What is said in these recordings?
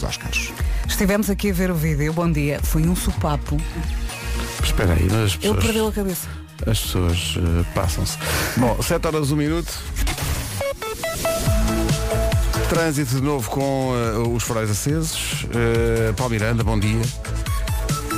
dos Oscars. Estivemos aqui a ver o vídeo. Bom dia. Foi um sopapo. Espera aí, mas as Ele pessoas, perdeu a cabeça. as pessoas eh, passam-se. Bom, 7 horas, 1 minuto. Trânsito de novo com eh, os faróis acesos. Uh, Paulo Miranda, bom dia.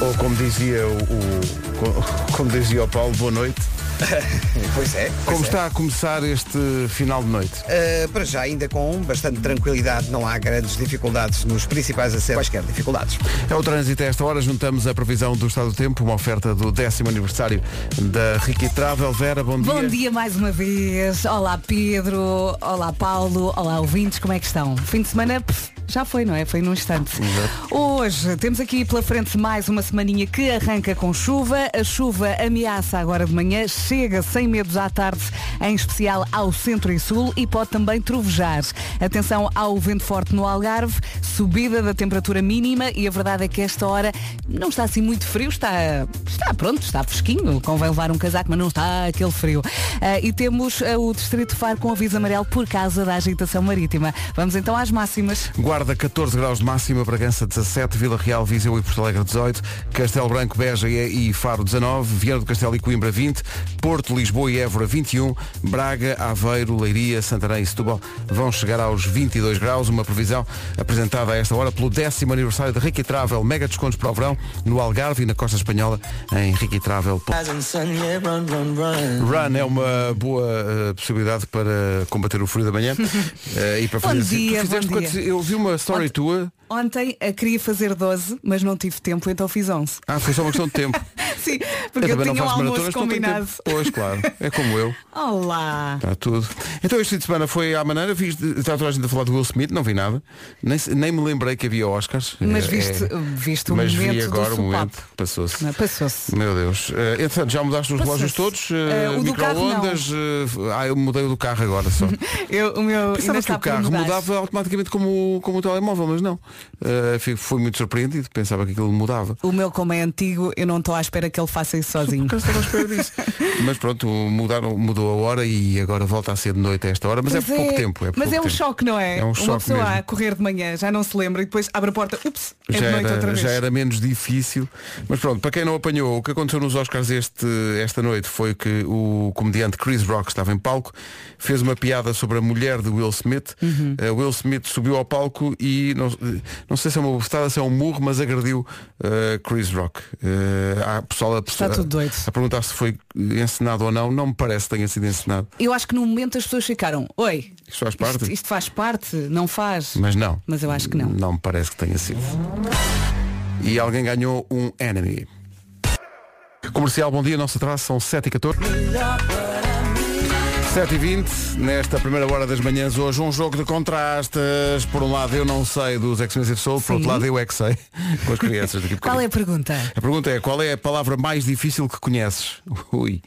Ou como dizia o, o- co- como dizia o Paulo, boa noite. Pois é. pois Como é. está a começar este final de noite? Uh, para já, ainda com bastante tranquilidade, não há grandes dificuldades nos principais acessos, quaisquer dificuldades. É o trânsito a esta hora, juntamos a previsão do estado do tempo, uma oferta do décimo aniversário da Ricky Travel. Vera, bom dia. Bom dia mais uma vez. Olá Pedro, olá Paulo, olá ouvintes, como é que estão? Fim de semana pff, já foi, não é? Foi num instante. Hoje temos aqui pela frente mais uma semaninha que arranca com chuva. A chuva ameaça agora de manhã, chega sem medos à tarde, em especial ao centro e sul e pode também trovejar. Atenção ao vento forte no Algarve, subida da temperatura mínima e a verdade é que esta hora não está assim muito frio, está, está pronto, está fresquinho, convém levar um casaco, mas não está aquele frio. Ah, e temos ah, o Distrito Faro com aviso amarelo por causa da agitação marítima. Vamos então às máximas. Guarda 14 graus de máxima, Bragança 17, Vila Real, Viseu e Porto Alegre 18, Castelo Branco, Beja e Faro 19, Viana do Castelo e Coimbra 20, Porto, Lisboa e Évora 21, Braga, Aveiro, Leiria, Santarém e Setúbal vão chegar aos 22 graus, uma previsão apresentada a esta hora pelo décimo aniversário da Ricky Travel, mega descontos para o verão no Algarve e na costa espanhola em riquitravel.com. Run é uma boa eh, possibilidade para combater o frio da manhã eh, e para Bom fazer assim. dia, fizeste bom quantos- dia. Eu vi uma story tua. Ontem ah, queria fazer 12, mas não tive tempo, então fiz 11. Ah, foi só uma questão de tempo. Sim, porque eu, também tinha um almoço tenho combinado. Pois, claro. É como eu. Olá! Está tudo. Então este fim de semana foi à maneira, vi, está toda a gente a falar do Will Smith, não vi nada. Nem, nem me lembrei que havia Oscars. Mas É- viste, é- viste o mas momento vi agora do o momento. Passou-se. Passou-se. Meu Deus. Eh, entretanto, já mudaste os relógios todos? Eh, Eh, o do carro, Micro-ondas? eh, ah, eu mudei o do carro agora só. Eu, o meu Pensava que o carro mudar. mudava automaticamente como, como o telemóvel, mas não. Eh, fui- muito surpreendido, pensava que aquilo mudava. O meu, como é antigo, eu não estou à espera que ele faça isso sozinho. À espera disso. mas pronto, mudaram, mudou a hora e agora volta a ser de noite a esta hora, mas Pois é pouco tempo. É mas pouco é um tempo. choque, não é? É um Uma choque pessoa mesmo. a correr de manhã, já não se lembra e depois abre a porta, ups, é de já noite outra era, vez. já era menos difícil. Mas pronto, para quem não apanhou, o que aconteceu nos Oscars este, esta noite foi que o comediante Chris Rock estava em palco, fez uma piada sobre a mulher de Will Smith. Uhum. Uh, Will Smith subiu ao palco e não, não sei se é uma bofetada, se é um murro, mas agrediu uh, Chris Rock. Uh, há pessoal a, Está tudo doido. a perguntar se foi encenado ou não. Não me parece que tenha sido encenado. Eu acho que no momento as pessoas ficaram, oi, Isto faz parte. isto, isto faz parte, não faz. Mas não. Mas eu acho que não. Não me parece que tenha sido. E alguém ganhou um enemy. Comercial, bom dia, nosso atraso são 7 e 14 7 e 20 nesta primeira hora das manhãs hoje, um jogo de contrastes. Por um lado eu não sei dos Expensive Soul, por outro lado eu é que sei, com as crianças daqui Qual é a pergunta? A pergunta é, qual é a palavra mais difícil que conheces? Ui.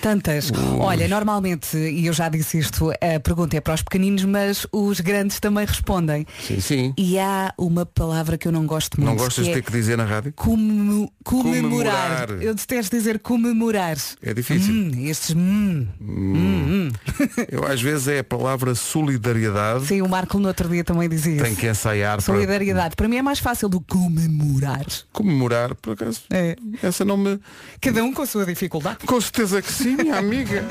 Tantas. Olha, normalmente, e eu já disse isto, a pergunta é para os pequeninos, mas os grandes também respondem. Sim, sim. E há uma palavra que eu não gosto muito. Não gostas de é ter que dizer na rádio? comemo- comemorar. Comemorar. Eu detesto dizer comemorar. É difícil. Hum, estes hum. Eu às vezes é a palavra solidariedade. Sim, o Marco no outro dia também dizia Tem isso. que ensaiar para Solidariedade. Para mim é mais fácil do comemorar. comemorar, por acaso. É. Essa não me. Cada um com a sua dificuldade. Com certeza que sim, minha amiga.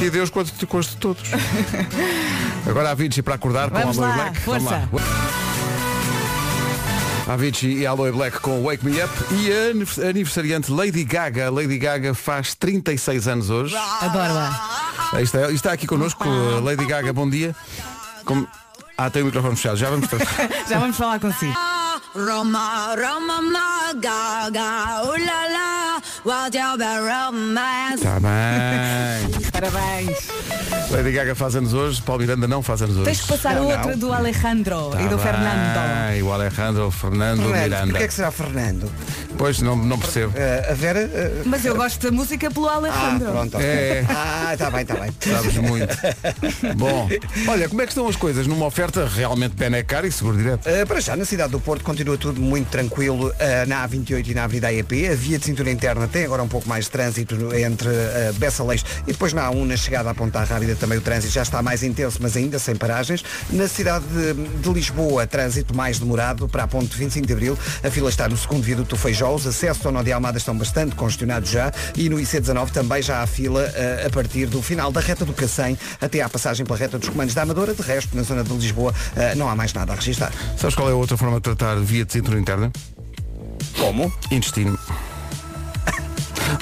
E Deus quanto te custa todos. Agora a Avicii para acordar Vamos com a Aloe lá, Black. força. A Avicii e a Aloe Black com Wake Me Up e a anivers- aniversariante Lady Gaga. Lady Gaga faz 36 anos hoje. Adoro-a. Aí está, está aqui connosco Lady Gaga, bom dia. Como... Ah, tem o microfone fechado, já vamos tra- Já vamos falar consigo. Roma, Roma, ma, gaga, ooh la la, what you be romance. Está bem. Parabéns. Lady Gaga faz anos hoje, Paulo Miranda não faz anos hoje. Tens que passar Não, outra não. do Alejandro Tá e do bem, Fernando. o Alejandro, o Fernando, o Fernando, Miranda. porquê é que será Fernando? Pois não, não percebo. Eh, a Vera. eh, Mas eu gosto da música pelo ah, Alejandro. pronto. ok. É. Ah, está bem, está bem. Sabes muito. Bom, olha, como é que estão as coisas numa oferta realmente Benecar e seguro direto? Uh, para já, na cidade do Porto continua tudo muito tranquilo uh, na A28 e na Avenida AEP. A via de cintura interna tem agora um pouco mais de trânsito entre uh, Bessa Leix e depois na A1 na chegada à Ponta Rábida também o trânsito já está mais intenso, mas ainda sem paragens. Na cidade de, de Lisboa, trânsito mais demorado para a ponte 25 de Abril. A fila está no segundo viaduto Feijó. Os acessos ao Nó de Almada estão bastante congestionados já. E no IC19 também já há fila uh, a partir do final da reta do Cacém até à passagem pela reta dos comandos da Amadora. De resto, na zona de Lisboa, uh, não há mais nada a registrar. Sabes qual é a outra forma de tratar via de cintura interna? Como? Intestino.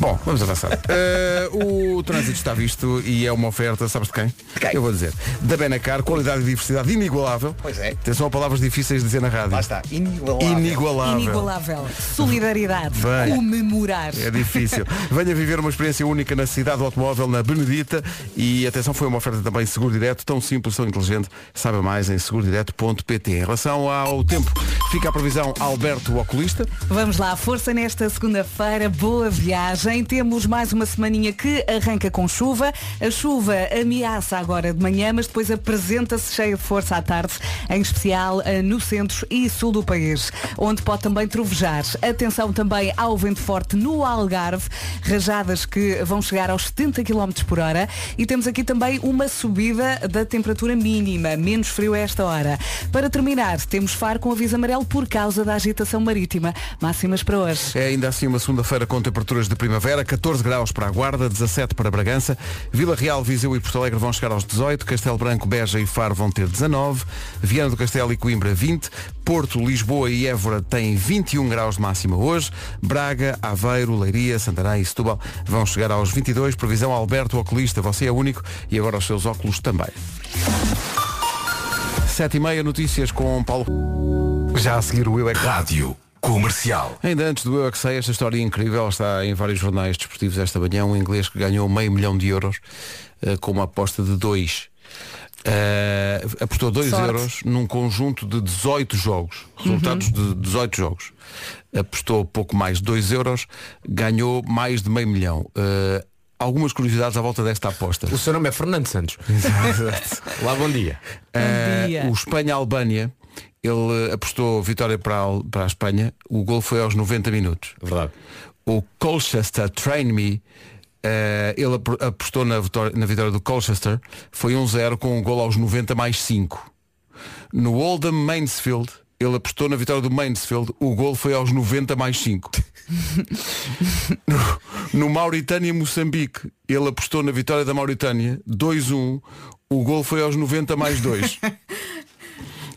Bom, vamos avançar. Uh, o trânsito está visto e é uma oferta, sabes de quem? quem? Eu vou dizer. Da Benacar, qualidade e diversidade inigualável. Pois é. Atenção a palavras difíceis de dizer na rádio. Lá está. Inigualável. Inigualável. Inigualável. Solidariedade. Bem. Comemorar. É difícil. Venha viver uma experiência única na cidade do automóvel, na Benedita. E atenção, foi uma oferta também seguro direto, tão simples, tão inteligente. Saiba mais em segurodireto.pt. Em relação ao tempo, fica a previsão Alberto Oculista. Vamos lá, força nesta segunda-feira, boa viagem. Temos mais uma semaninha que arranca com chuva. A chuva ameaça agora de manhã, mas depois apresenta-se cheia de força à tarde, em especial eh, no centro e sul do país, onde pode também trovejar. Atenção também ao vento forte no Algarve, rajadas que vão chegar aos 70 km por hora. E temos aqui também uma subida da temperatura mínima, menos frio a esta hora. Para terminar, temos Faro com aviso amarelo por causa da agitação marítima. Máximas para hoje. É ainda assim uma segunda-feira com temperaturas de primavera, 14 graus para a Guarda, 17 para Bragança, Vila Real, Viseu e Porto Alegre vão chegar aos 18, Castelo Branco, Beja e Faro vão ter 19, Viana do Castelo e Coimbra 20, Porto, Lisboa e Évora têm 21 graus de máxima hoje, Braga, Aveiro, Leiria, Santarém e Setúbal vão chegar aos 22, previsão Alberto Oculista, você é único e agora os seus óculos também. 7 e meia notícias com Paulo. Já a seguir o Eu é. Rádio Comercial. Ainda antes do Eu é que sei, esta história incrível está em vários jornais desportivos esta manhã. Um inglês que ganhou meio milhão de euros uh, com uma aposta de dois. Uh, apostou 2 euros num conjunto de 18 jogos. Resultados uhum. de 18 jogos. Apostou pouco mais de 2 euros, ganhou mais de meio milhão. Uh, algumas curiosidades à volta desta aposta. O seu nome é Fernando Santos. Lá, bom dia. Bom dia. O Espanha-Albânia ele apostou vitória para a, para a Espanha, o gol foi aos 90 minutos. Verdade. O Colchester Train Me, uh, ele apostou na vitória, na vitória do Colchester, foi 1-0 com um gol aos 90 mais 5. No Oldham Mansfield, ele apostou na vitória do Mansfield, o gol foi aos 90 mais 5. no, no Mauritânia Moçambique, ele apostou na vitória da Mauritânia, 2-1, o gol foi aos 90 mais 2.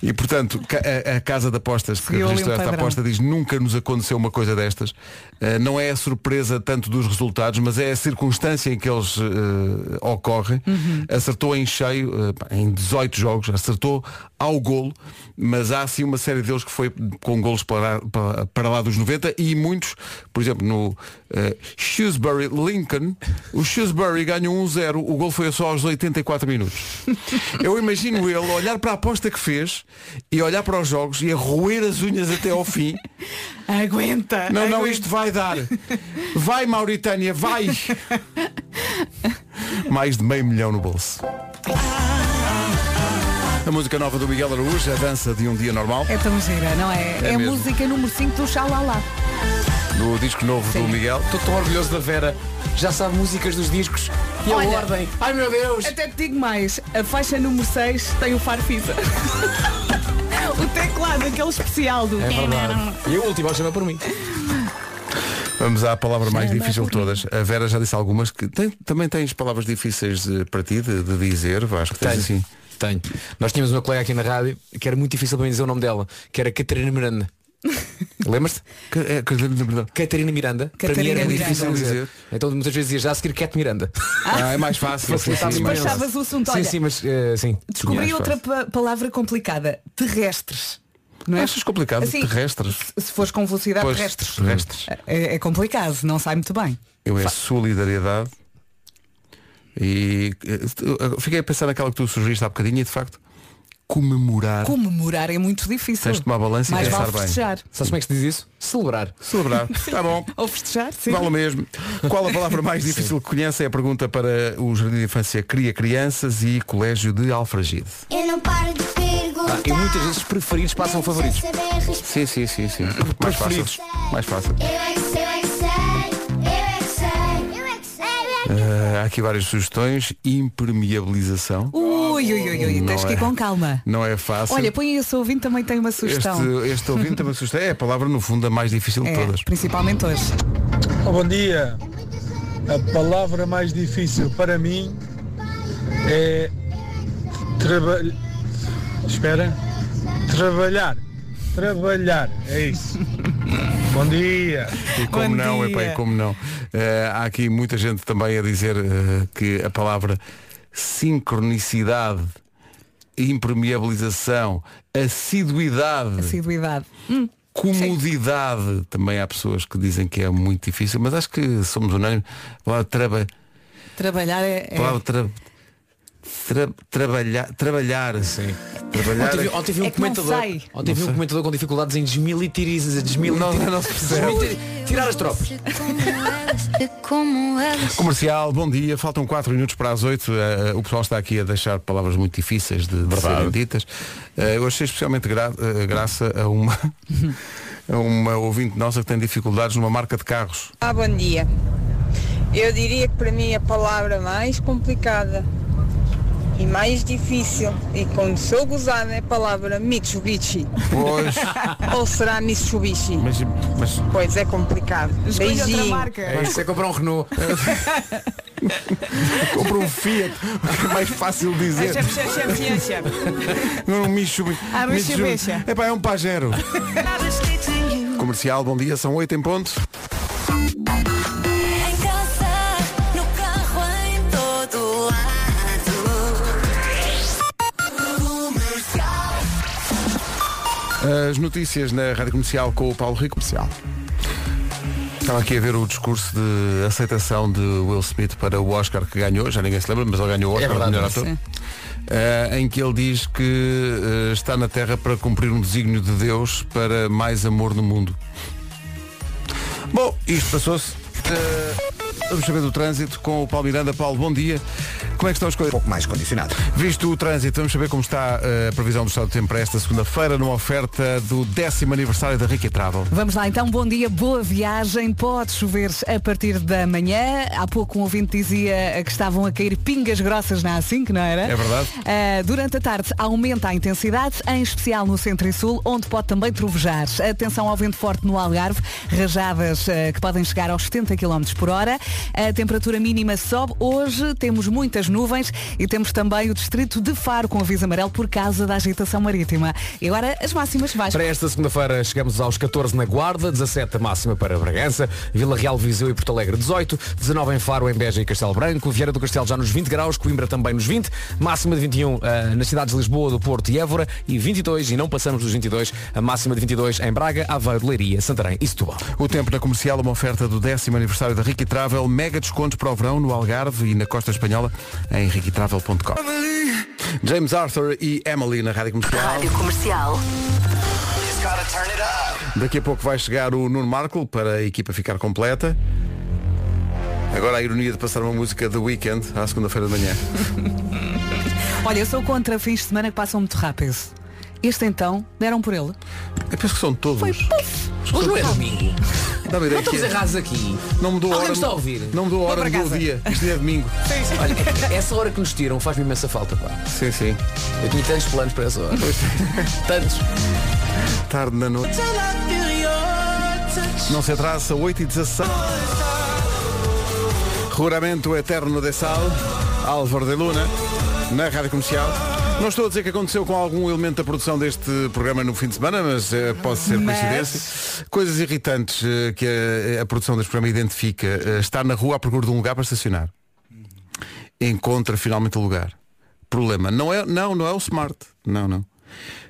E portanto, a, a casa de apostas que registrou esta aposta diz nunca nos aconteceu uma coisa destas. Uh, não é a surpresa tanto dos resultados, mas é a circunstância em que eles uh, ocorrem. Uhum. Acertou em cheio, uh, em 18 jogos, acertou ao golo, mas há assim uma série deles que foi com golos para, para, para lá dos 90 e muitos, por exemplo, no Shrewsbury Lincoln, o Shrewsbury ganhou 1-0, o gol foi só aos 84 minutos. Eu imagino ele olhar para a aposta que fez e olhar para os jogos e a roer as unhas até ao fim. Aguenta! Não, aguenta. não, isto vai dar. Vai, Mauritânia, vai! Mais de meio milhão no bolso. A música nova do Miguel Araújo, a dança de um dia normal. É tão gira, não é? É É, mesmo. música número 5 do Xalala. Do disco novo do Miguel. Estou tão orgulhoso da Vera. Já sabe músicas dos discos e a Olha, ordem. Ai meu Deus! Até te digo mais, a faixa número 6 tem o Farfisa. o teclado, aquele especial do. É verdade. E a última chama por mim. Vamos à palavra mais difícil de todas. A Vera já disse algumas que tem- também tens palavras difíceis de- para ti de, de dizer, Vasco. Tens Tenho. assim. Tenho. Nós tínhamos uma colega aqui na rádio que era muito difícil para mim dizer o nome dela, que era Catarina Miranda. Lembras-te? Verdade. Catarina Miranda. para mim Catarina era Miranda. difícil dizer. Então muitas vezes dizia já a seguir Cat Miranda. Ah, é mais fácil. sim, Facilitava sim, mais imenso. fácil. Despachavas o assunto, Sim, olha. sim, mas eh, sim. Descobri outra pa- palavra complicada. Terrestres. Não é? Achas complicado? Assim, Terrestres. Se fores com velocidade Pois, terrestres. terrestres. É, é complicado, não sai muito bem. Eu é solidariedade. E eh, fiquei a pensar naquela que tu sugeriste há bocadinho e de facto comemorar. Comemorar é muito difícil. Tens de tomar balança e Mais pensar vale bem. festejar. Sabes como é que se diz isso? Celebrar. Celebrar. Está bom. Ou festejar, sim. Vale o mesmo. Qual a palavra mais difícil que conhece? É a pergunta para o Jardim de Infância Cria Crianças e Colégio de Alfragide. Eu não paro de perguntar. Ah, e muitas vezes preferidos passam a favoritos. Sim, sim, sim, sim. Mais fácil. Mais fácil. Eu é que sei, eu é que sei, eu é que sei, eu é que sei, eu é que sei. Eh, há aqui várias sugestões. Impermeabilização. Ui, ui, ui, ui. Não Tens que ir é. com calma. Não é fácil. Olha, põe esse ouvinte também tem uma sugestão. este, este ouvinte também sugestão. É a palavra, no fundo, a mais difícil de É, todas. principalmente hoje. Oh, bom dia. A palavra mais difícil para mim é trabalhar. Espera. Trabalhar. Trabalhar. É isso. bom dia. E como Bom não, dia. epá, e como não. Eh, há aqui muita gente também a dizer eh, que a palavra sincronicidade, impermeabilização, assiduidade, Assiduidade. Hum, comodidade, também há pessoas que dizem que é muito difícil, mas acho que somos unânimes. Traba, trabalhar é. tra- tra- trabalhar, trabalhar, Sim. trabalhar. Ontem vi, ontem vi um É comentador. Ontem vi um comentador com dificuldades em desmilitarizar, desmilitar, Não, não se percebe. desmilitar- tirar as tropas. Comercial, bom dia. Faltam 4 minutos para as 8. o pessoal está aqui a deixar palavras muito difíceis de, de serem ditas. Eh, eu achei especialmente gra- eh, graça a uma, a uma ouvinte nossa que tem dificuldades numa marca de carros. Ah, bom dia. Eu diria que para mim a palavra mais complicada e mais difícil e quando sou gozada é a palavra Mitsubishi. Pois, Ou será Mitsubishi? mas, mas Pois é complicado. Escolha outra Beijinho. marca. É isso, é comprar um Renault. compra um Fiat, é mais fácil dizer. Não, um Mitsubishi. Ah, Mitsubishi. Epá, é um Pajero. Comercial, bom dia. São 8 em ponto. As notícias na Rádio Comercial com o Paulo Rico. Comercial. Estava aqui a ver o discurso de aceitação de Will Smith para o Oscar que ganhou, já ninguém se lembra, mas ele ganhou o Oscar verdade, de melhor ator. sim. Eh, em que ele diz que eh, está na Terra para cumprir um desígnio de Deus para mais amor no mundo. Bom, isto passou-se. Eh, vamos saber do trânsito com o Paulo Miranda. Paulo, bom dia. Como é que estão as Um coisas? pouco mais condicionado. Visto o trânsito, vamos saber como está eh, a previsão do estado do tempo para esta segunda-feira, numa oferta do décimo aniversário da Rica Travel. Vamos lá então, bom dia, boa viagem. Pode chover a partir da manhã. Há pouco um ouvinte dizia que estavam a cair pingas grossas na A5, não era? É verdade. Ah, durante a tarde aumenta a intensidade, em especial no centro e sul, onde pode também trovejar. Atenção ao vento forte no Algarve, rajadas ah, que podem chegar aos 70 km por hora. A temperatura mínima sobe. Hoje temos muitas nuvens e temos também o distrito de Faro com aviso amarelo por causa da agitação marítima. E agora as máximas vais. Para esta segunda-feira chegamos aos 14 na Guarda, 17 a máxima para Bragança, Vila Real, Viseu e Porto Alegre 18, 19 em Faro, em Beja e Castelo Branco, Vieira do Castelo já nos 20 graus, Coimbra também nos 20, máxima de 21 ah, nas cidades de Lisboa, do Porto e Évora e 22, e não passamos dos 22, a máxima de 22 em Braga, Aveiro, Leiria, Santarém e Setúbal. O tempo na comercial, uma oferta do décimo aniversário da Rica Travel, mega descontos para o verão no Algarve e na Costa Espanhola em riquitravel.com. James Arthur e Emily na Rádio Comercial. Rádio Comercial. Daqui a pouco vai chegar o Nuno Marco para a equipa ficar completa. Agora a ironia de passar uma música The Weekend à segunda-feira de manhã. Olha, eu sou contra fins de semana que passam muito rápido. Este então, deram por ele. Eu penso que são todos. Hoje não é domingo. Dá uma ideia Não estamos que é- errados aqui. Não mudou a Alguém hora. me está a ouvir? Não mudou a hora do dia. Isto é domingo. Olha, essa hora que nos tiram faz-me imensa falta, pá. Sim, sim. Eu tinha tantos planos para essa hora. tantos. Tarde na noite. Não se atrasa, 8 e 16. Juramento Eterno de Sal, Álvaro de Luna, na Rádio Comercial. Não estou a dizer que aconteceu com algum elemento da produção deste programa no fim de semana, mas eh, pode ser Mas- coincidência. Coisas irritantes eh, que a, a produção deste programa identifica. Eh, estar na rua à procura de um lugar para estacionar. Encontra finalmente o lugar. Problema. Não é, não, não é o smart. Não, não.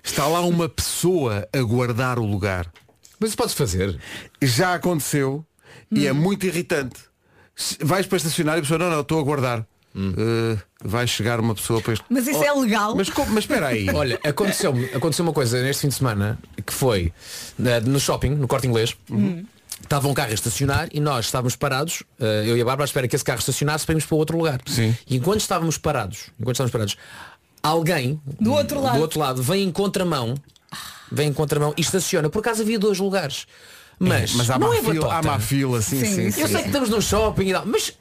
Está lá uma pessoa a guardar o lugar. Mas isso podes fazer. Já aconteceu e é muito irritante. Vais para estacionar e a pessoa, não, não, estou a guardar. Uh, vai chegar uma pessoa para este... Mas isso Oh, é legal. Mas, como- mas espera aí. Olha, aconteceu, aconteceu uma coisa neste fim de semana que foi eh, no shopping, no corte inglês. Estava um carro a estacionar e nós estávamos parados, eh, eu e a Bárbara, à espera que esse carro estacionasse para irmos para outro lugar. Sim. E enquanto estávamos parados, enquanto estávamos parados, alguém Do outro lado. do outro lado vem em contramão, vem em contramão e estaciona. Por acaso havia dois lugares. Mas, Mas há não má é fila, batota. há má fila, sim, Sim, sim. sim. Eu sim. sei que estamos num shopping e tal, mas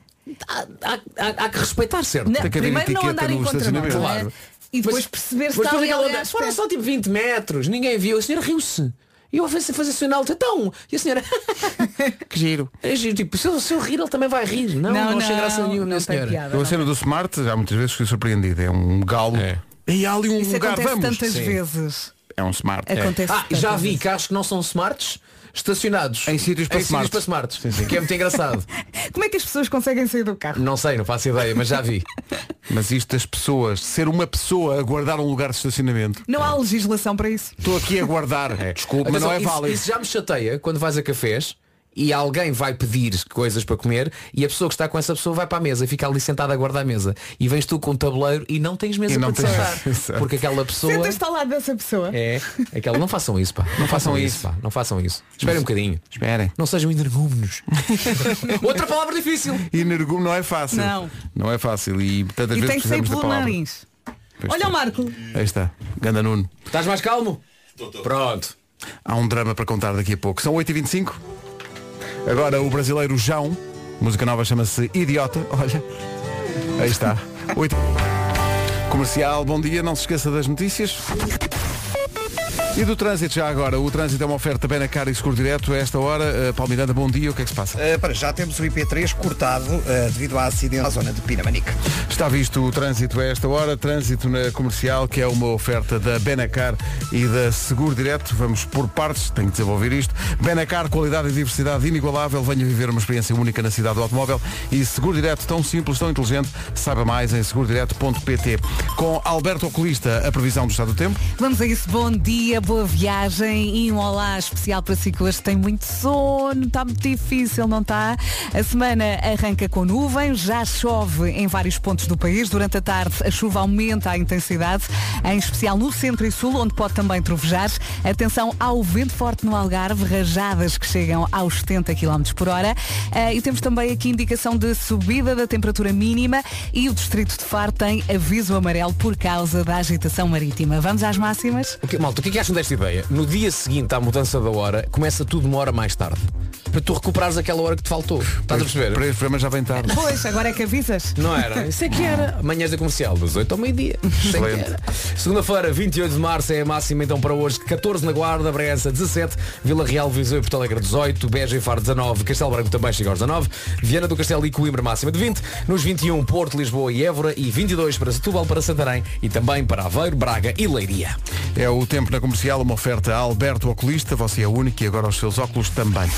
há, há- há- há que respeitar, certo? Não, Tem que haver primeiro não andar em contramão, não é? Claro. E depois Mas- perceber se Mas está ali onda, foram só tipo 20 metros, ninguém viu, a senhora riu-se. E eu a fazer, fazer sinal, então, e a senhora, Que giro. é giro, tipo, se eu, se eu rir, ele também vai rir. Não, não, achei graça nenhuma, não não, senhora. piada. Eu a não. cena do Smart, já muitas vezes fui surpreendido. É um galo. É. E há ali um Isso lugar, acontece vamos. tantas Sim. vezes. É um Smart. Acontece Ah, e já vi vezes. carros que não são smarts estacionados Em sítios para em smarts. sítios para smarts. Que é muito engraçado. Como é que as pessoas conseguem sair do carro? Não sei, não faço ideia, mas já vi. Mas isto das pessoas, ser uma pessoa a guardar um lugar de estacionamento. Não há legislação para isso. Estou aqui a guardar. Desculpe, mas Atenção, não é isso, válido. Isso já me chateia quando vais a cafés e alguém vai pedir coisas para comer e a pessoa que está com essa pessoa vai para a mesa e fica ali sentada a guardar a mesa. E vens tu com um tabuleiro e não tens mesa E não para te tens- sentar. Porque aquela pessoa. Sentas-te ao lado dessa pessoa. É, aquela. Não façam isso, pá. Não façam isso, pá. Não façam isso. Esperem um bocadinho. Esperem. Não sejam energúmenos. Outra palavra difícil. Energume não é fácil. Não. Não é fácil. E tantas E vezes tem que sair pelo palavra. nariz. Pois Olha está. o Marco. Aí está. Ganda Nuno. Estás mais calmo? Pronto. Há um drama para contar daqui a pouco. São 8h25. Agora o brasileiro João. Música nova chama-se Idiota. Olha. Aí está. 8... Comercial, bom dia. Não se esqueça das notícias. E do trânsito já agora. O trânsito é uma oferta bem na cara e seguro direto. A esta hora, uh, Paulo Miranda, bom dia. O que é que se passa? Uh, para já temos o IP3 cortado uh, devido à acidente na zona de Pinamanique. Está visto o trânsito a esta hora, trânsito na comercial, que é uma oferta da Benacar e da Seguro Direto. Vamos por partes, tenho que desenvolver isto. Benacar, qualidade e diversidade inigualável. Venha viver uma experiência única na cidade do automóvel. E Seguro Direto, tão simples, tão inteligente. Saiba mais em segurodireto.pt. Com Alberto Oculista, a previsão do estado do tempo. Vamos a isso. Bom dia, boa viagem e um olá especial para si que hoje tem muito sono, está muito difícil, não está? A semana arranca com nuvens, já chove em vários pontos do país. Durante a tarde a chuva aumenta a intensidade, em especial no centro e sul, onde pode também trovejar. Atenção ao vento forte no Algarve, rajadas que chegam aos 70 km por hora. Ah, e temos também aqui indicação de subida da temperatura mínima e o distrito de Faro tem aviso amarelo por causa da agitação marítima. Vamos às máximas? O que, malta, o que é que desta ideia? No dia seguinte à mudança da hora, começa tudo uma hora mais tarde. Para tu recuperares aquela hora que te faltou. Estás a perceber? Para este programa já vem tarde. Pois, agora é que avisas. Não era? Isso é que era. Manhãs da comercial, das 8 ao meio-dia. Segunda-feira, 28 de março, é a máxima então para hoje. 14 na Guarda, Bragança 17, Vila Real, Viseu e Porto Alegre 18, Beja e Faro 19, Castelo Branco também chega aos 19, Viana do Castelo e Coimbra máxima de 20, nos 21 Porto, Lisboa e Évora e 22 para Setúbal, para Santarém e também para Aveiro, Braga e Leiria. É o tempo na comercial, uma oferta a Alberto Oculista. Você é único e agora os seus óculos também.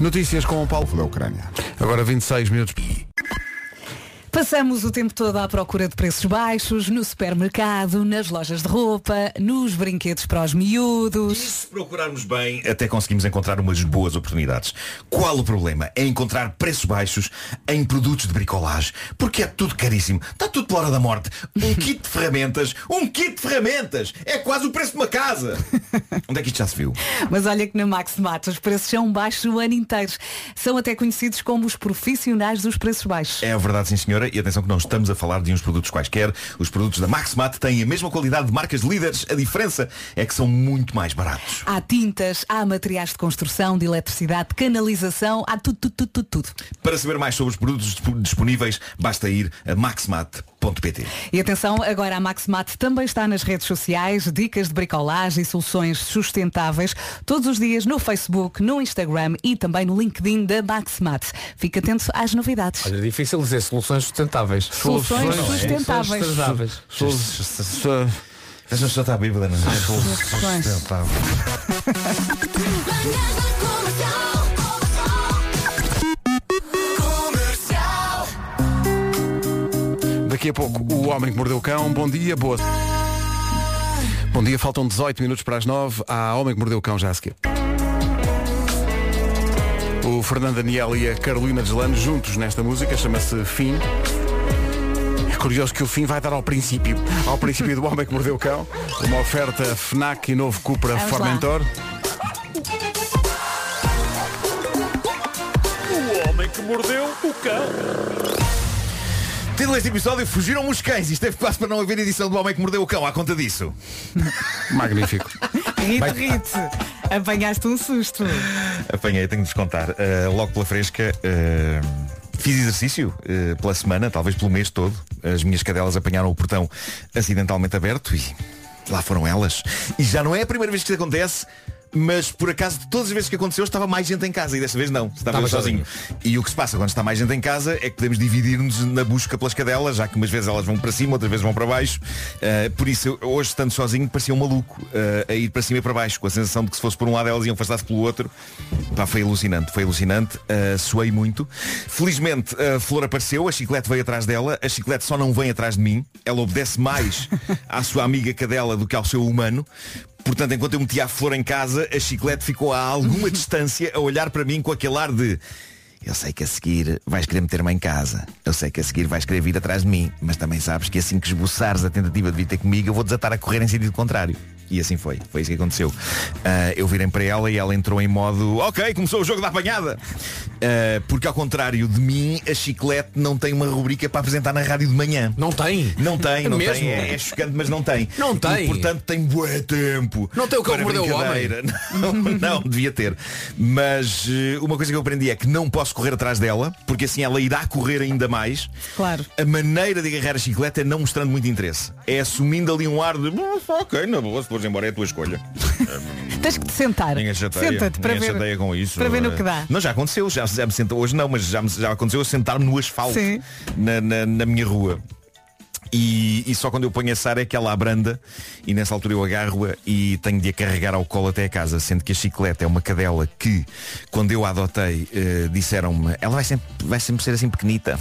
Notícias com o Paulo da Ucrânia. Agora 26 minutos. Passamos o tempo todo à procura de preços baixos, no supermercado, nas lojas de roupa, nos brinquedos para os miúdos. Se procurarmos bem, até conseguimos encontrar umas boas oportunidades. Qual o problema? É encontrar preços baixos em produtos de bricolagem. Porque é tudo caríssimo. Está tudo pela hora da morte. Um kit de ferramentas. Um kit de ferramentas. É quase o preço de uma casa. Onde é que isto já se viu? Mas olha que na Max Mato os preços são baixos o ano inteiro. São até conhecidos como os profissionais dos preços baixos. É verdade, sim senhora. E atenção que não estamos a falar de uns produtos quaisquer. Os produtos da Maxmat têm a mesma qualidade de marcas líderes. A diferença é que são muito mais baratos. Há tintas, há materiais de construção, de eletricidade, de canalização, há tudo, tudo, tudo, tudo, tudo. Para saber mais sobre os produtos disp- disponíveis, basta ir a E atenção, agora a Maxmat também está nas redes sociais, dicas de bricolagem e soluções sustentáveis, todos os dias no Facebook, no Instagram e também no LinkedIn da Maxmat. Fique atento às novidades. Olha, é difícil dizer soluções sustentáveis. Soluções sustentáveis. Sustentáveis. Esta pessoa está bêbada, não é? Soluções. Sustentável. Daqui a pouco, o Homem que Mordeu o Cão. Bom dia, boa. Bom dia, faltam 18 minutos para as 9. Há Homem que Mordeu o Cão já a seguir. O Fernando Daniel e a Carolina Deslandes juntos nesta música, chama-se Fim. É curioso que o fim vai dar ao princípio. Ao princípio do Homem que Mordeu o Cão. Uma oferta FNAC e novo Cupra Vamos lá. Formentor. Título deste episódio, fugiram os cães. Isto teve quase para não haver edição do Homem que Mordeu o Cão à conta disso. Magnífico. Rite, Rite, apanhaste um susto. Apanhei, tenho de vos contar. Uh, logo pela fresca, uh, Fiz exercício eh, pela semana, talvez pelo mês todo. As minhas cadelas apanharam o portão acidentalmente aberto e lá foram elas. E já não é a primeira vez que isso acontece. Mas por acaso de todas as vezes que aconteceu estava mais gente em casa e desta vez não, estava Estava sozinho. E o que se passa quando está mais gente em casa é que podemos dividir-nos na busca pelas cadelas, já que umas vezes elas vão para cima, outras vezes vão para baixo. Uh, por isso eu, hoje estando sozinho parecia um maluco uh, a ir para cima e para baixo, com a sensação de que se fosse por um lado elas iam afastar-se pelo outro. Pá, foi alucinante, foi alucinante, uh, suei muito. Felizmente a Flor apareceu, a chiclete veio atrás dela, a chiclete só não vem atrás de mim, ela obedece mais à sua amiga cadela do que ao seu humano. Portanto, enquanto eu metia a flor em casa, a chiclete ficou a alguma distância a olhar para mim com aquele ar de eu sei que a seguir vais querer meter-me em casa. Eu sei que a seguir vais querer vir atrás de mim. Mas também sabes que assim que esboçares a tentativa de vir ter comigo, eu vou desatar a correr em sentido contrário. E assim foi. Foi isso que aconteceu. Ah, eu virei para ela e ela entrou em modo Ok, começou o jogo da apanhada. Ah, porque ao contrário de mim, a chiclete não tem uma rubrica para apresentar na rádio de manhã. Não tem? Não tem, É não mesmo? tem. É, é chocante, mas não tem. Não tem. E, portanto, tem bué tempo. Não tem o cão mordeu o homem. Não, não, devia ter. Mas eh, uma coisa que eu aprendi é que não posso correr atrás dela, porque assim ela irá correr ainda mais. Claro. A maneira de agarrar a chiclete é não mostrando muito interesse. É assumindo ali um ar de "Ah, ok, na boa, se fores embora é a tua escolha. Tens que te sentar. Ninguém chateia. Senta-te para Ninguém ver, com isso. para ver no que dá. Não, já aconteceu, já, já me sentou, hoje não, mas já, me- já aconteceu eu sentar-me no asfalto na, na, na minha rua. E, e só quando eu ponho a Sara é que ela abranda e nessa altura eu agarro-a e tenho de a carregar ao colo até a casa, sendo que a chiclete é uma cadela que, quando eu a adotei, eh, disseram-me, ela vai sempre, vai sempre ser assim pequenita.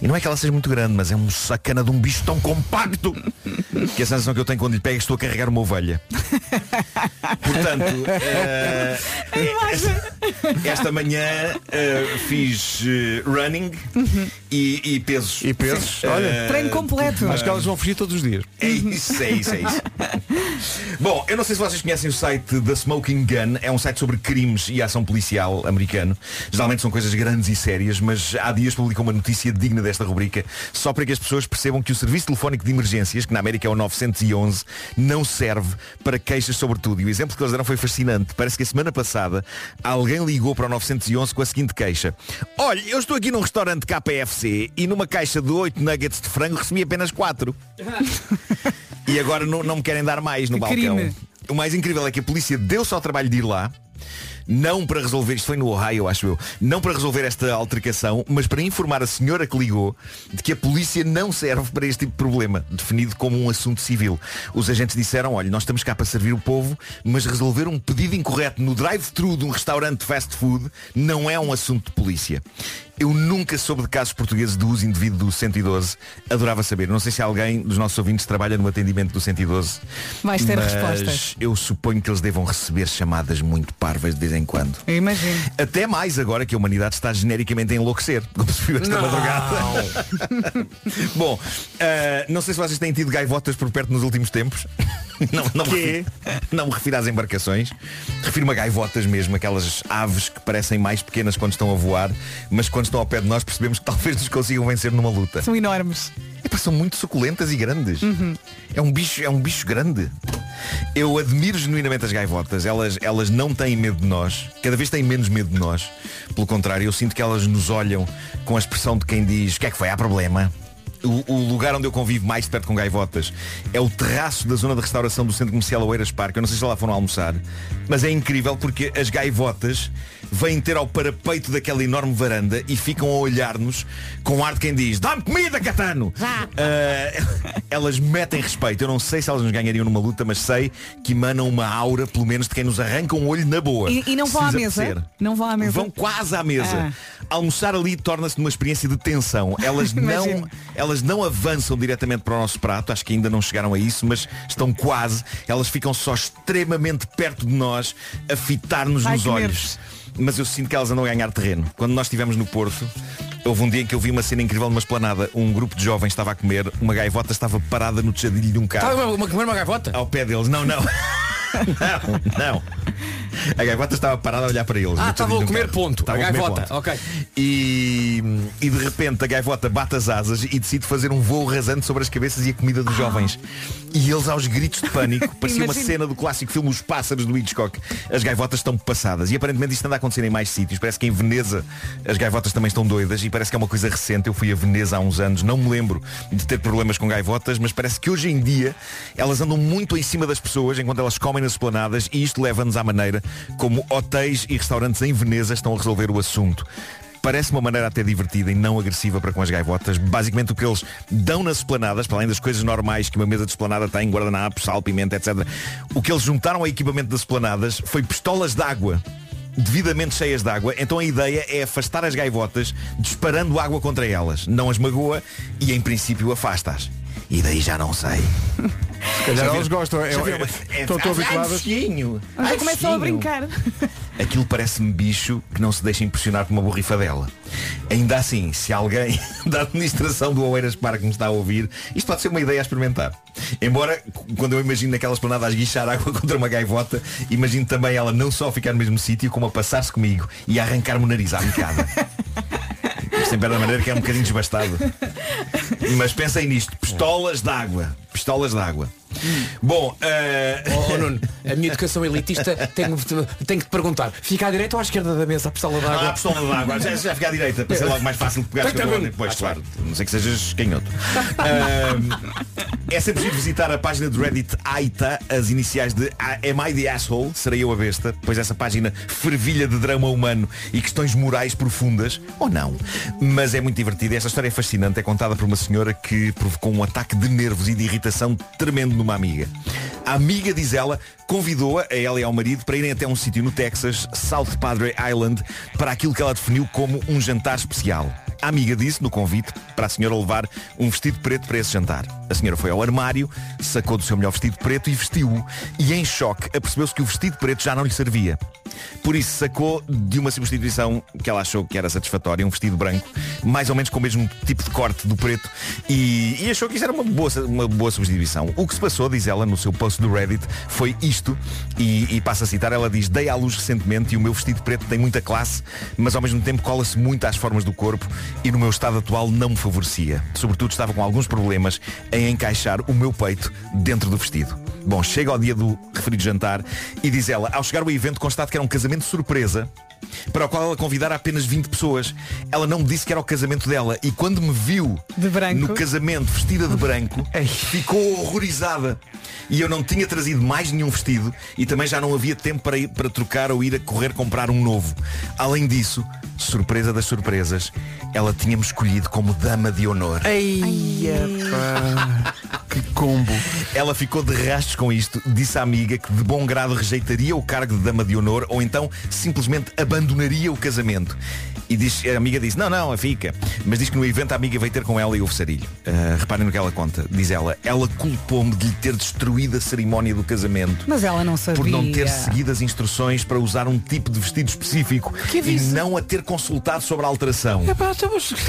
E não é que ela seja muito grande, mas é um sacana de um bicho tão compacto que a sensação que eu tenho quando lhe pego é estou a carregar uma ovelha. Portanto, eh, esta manhã eh, fiz running e, e pesos. E pesos? Olha, Treino completo. acho que elas vão fugir todos os dias. é isso, é isso, é isso. Bom, eu não sei se vocês conhecem o site da Smoking Gun, é um site sobre crimes e ação policial americano. Geralmente são coisas grandes e sérias, mas há dias publicou uma notícia digna desta rubrica, só para que as pessoas percebam que o serviço telefónico de emergências, que na América é o 911, não serve para queixas sobre tudo. E o exemplo que eles deram foi fascinante. Parece que a semana passada alguém ligou para o 911 com a seguinte queixa. Olha, eu estou aqui num restaurante KPFC e numa caixa de 8 nuggets de frango recebi apenas 4. E agora não, não me querem dar mais no balcão. crime. O mais incrível é que a polícia deu-se ao trabalho de ir lá, não para resolver, isto foi no Ohio, acho eu, não para resolver esta altercação, mas para informar a senhora que ligou de que a polícia não serve para este tipo de problema, definido como um assunto civil. Os agentes disseram, olha, nós estamos cá para servir o povo, mas resolver um pedido incorreto no drive-thru de um restaurante de fast food não é um assunto de polícia. Eu nunca soube de casos portugueses de uso indevido do 112. Adorava saber. Não sei se alguém dos nossos ouvintes trabalha no atendimento do 112. Vais ter mas respostas. Eu suponho que eles devam receber chamadas muito parvas de vez em quando. Eu imagino. Até mais agora que a humanidade está genericamente a enlouquecer, como se viu esta Não. madrugada. Bom, ah, não sei se vocês têm tido gaivotas por perto nos últimos tempos. Não, não, me refiro, não me refiro às embarcações. Refiro-me a gaivotas mesmo, aquelas aves que parecem mais pequenas quando estão a voar, mas quando estão ao pé de nós percebemos que talvez nos consigam vencer numa luta. São enormes. Epá, são muito suculentas e grandes. É um bicho, é um bicho grande. Eu admiro genuinamente as gaivotas. Elas, elas não têm medo de nós. Cada vez têm menos medo de nós. Pelo contrário, eu sinto que elas nos olham com a expressão de quem diz o que é que foi? Há problema. O, o lugar onde eu convivo mais perto com gaivotas é o terraço da zona de restauração do Centro Comercial Oeiras Parque. Eu não sei se lá foram almoçar, mas é incrível porque as gaivotas vêm ter ao parapeito daquela enorme varanda e ficam a olhar-nos com ar de quem diz Dá-me comida, Catano! Ah, elas metem respeito. Eu não sei se elas nos ganhariam numa luta, mas sei que emanam uma aura, pelo menos, de quem nos arranca um olho na boa. E, e não vão à mesa? Não vão à mesa? Vão quase à mesa. Ah. Almoçar ali torna-se numa experiência de tensão. Elas não, elas não avançam diretamente para o nosso prato, acho que ainda não chegaram a isso, mas estão quase. Elas ficam só extremamente perto de nós, a fitar-nos nos olhos. Mas eu sinto que elas andam a ganhar terreno. Quando nós estivemos no Porto, houve um dia em que eu vi uma cena incrível numa esplanada. Um grupo de jovens estava a comer, uma gaivota estava parada no tejadilho de um carro Estava uma, comer uma gaivota? ao pé deles. Não, não. não, não. A gaivota estava parada a olhar para eles. Ah, estavam a comer carro. ponto. Estavam A gaivota, ponto. ok. E, e de repente a gaivota bate as asas e decide fazer um voo rasante sobre as cabeças e a comida dos jovens. E eles aos gritos de pânico, parecia uma cena do clássico filme Os Pássaros do Hitchcock. As gaivotas estão passadas. E aparentemente isto anda a acontecer em mais sítios. Parece que em Veneza as gaivotas também estão doidas e parece que é uma coisa recente. Eu fui a Veneza há uns anos, não me lembro de ter problemas com gaivotas, mas parece que hoje em dia elas andam muito em cima das pessoas enquanto elas comem nas esplanadas e isto leva-nos à maneira como hotéis e restaurantes em Veneza estão a resolver o assunto. Parece uma maneira até divertida e não agressiva para com as gaivotas. Basicamente o que eles dão nas esplanadas, para além das coisas normais que uma mesa de esplanada tem, guardanapos, sal, pimenta, etc. O que eles juntaram ao equipamento das esplanadas foi pistolas de água devidamente cheias de água, então a ideia é afastar as gaivotas disparando água contra elas. Não as magoa e em princípio afasta-as. E daí já não sei. calhar Já elas gostam, é- é- tão ai, habituadas. Já começam a brincar. Aquilo parece-me bicho que não se deixa impressionar por uma borrifadela. Ainda assim, se alguém da administração do Oeiras Parque me está a ouvir, isto pode ser uma ideia a experimentar. Embora, quando eu imagino naquela esplanada a esguichar água contra uma gaivota, imagino também ela não só ficar no mesmo sítio, como a passar-se comigo e a arrancar-me o nariz à bocada. Sempre da maneira que é um bocadinho desbastado. Mas pensem nisto, pistolas de água. Pistolas de água. Bom, eh, Oh, oh, Nuno, a minha educação elitista tem, tem que te perguntar, fica à direita ou à esquerda da mesa a pistola Ah, a d'água? pistola de água. Já, já fica à direita, para ser logo mais fácil de pegar com bola um. depois, claro. Não sei que sejas canhoto. Ahm, é sempre giro visitar a página do Reddit AITA, as iniciais de Am I the Asshole? Serei eu a besta? Pois essa página fervilha de drama humano e questões morais profundas, ou não. Mas é muito divertida. Esta história é fascinante. É contada por uma senhora que provocou um ataque de nervos e de irritação tremendo numa amiga. A amiga, diz ela, convidou-a, a ela e ao marido, para irem até um sítio no Texas, South Padre Island, para aquilo que ela definiu como um jantar especial. A amiga disse no convite para a senhora levar um vestido preto para esse jantar. A senhora foi ao armário, sacou do seu melhor vestido preto e vestiu-o. E em choque apercebeu-se que o vestido preto já não lhe servia. Por isso sacou de uma substituição que ela achou que era satisfatória, um vestido branco, mais ou menos com o mesmo tipo de corte do preto, e, e achou que isso era uma boa, uma boa substituição. O que se passou, diz ela no seu post do Reddit, foi isto, e, e passa a citar, ela diz, dei à luz recentemente e o meu vestido preto tem muita classe, mas ao mesmo tempo cola-se muito às formas do corpo e no meu estado atual não me favorecia. Sobretudo estava com alguns problemas em encaixar o meu peito dentro do vestido. Bom, chega ao dia do referido jantar e diz ela, ao chegar ao evento constato que era um casamento surpresa para o qual ela convidara apenas 20 pessoas. Ela não me disse que era o casamento dela e quando me viu no casamento vestida de branco, ficou horrorizada. E eu não tinha trazido mais nenhum vestido e também já não havia tempo para ir para trocar ou ir a correr comprar um novo. Além disso, surpresa das surpresas, ela tinha-me escolhido como dama de honor. Que combo. Ela ficou de rastos com isto, disse à amiga que de bom grado rejeitaria o cargo de dama de honor ou então simplesmente abandonaria o casamento. E diz, a amiga disse, não, não, fica. Mas diz que no evento a amiga veio ter com ela e houve sarilho. Ah, reparem no que ela conta. Diz ela, ela culpou-me de lhe ter destruído a cerimónia do casamento. Mas ela não sabia. Por não ter seguido as instruções para usar um tipo de vestido específico e não a ter consultado sobre a alteração.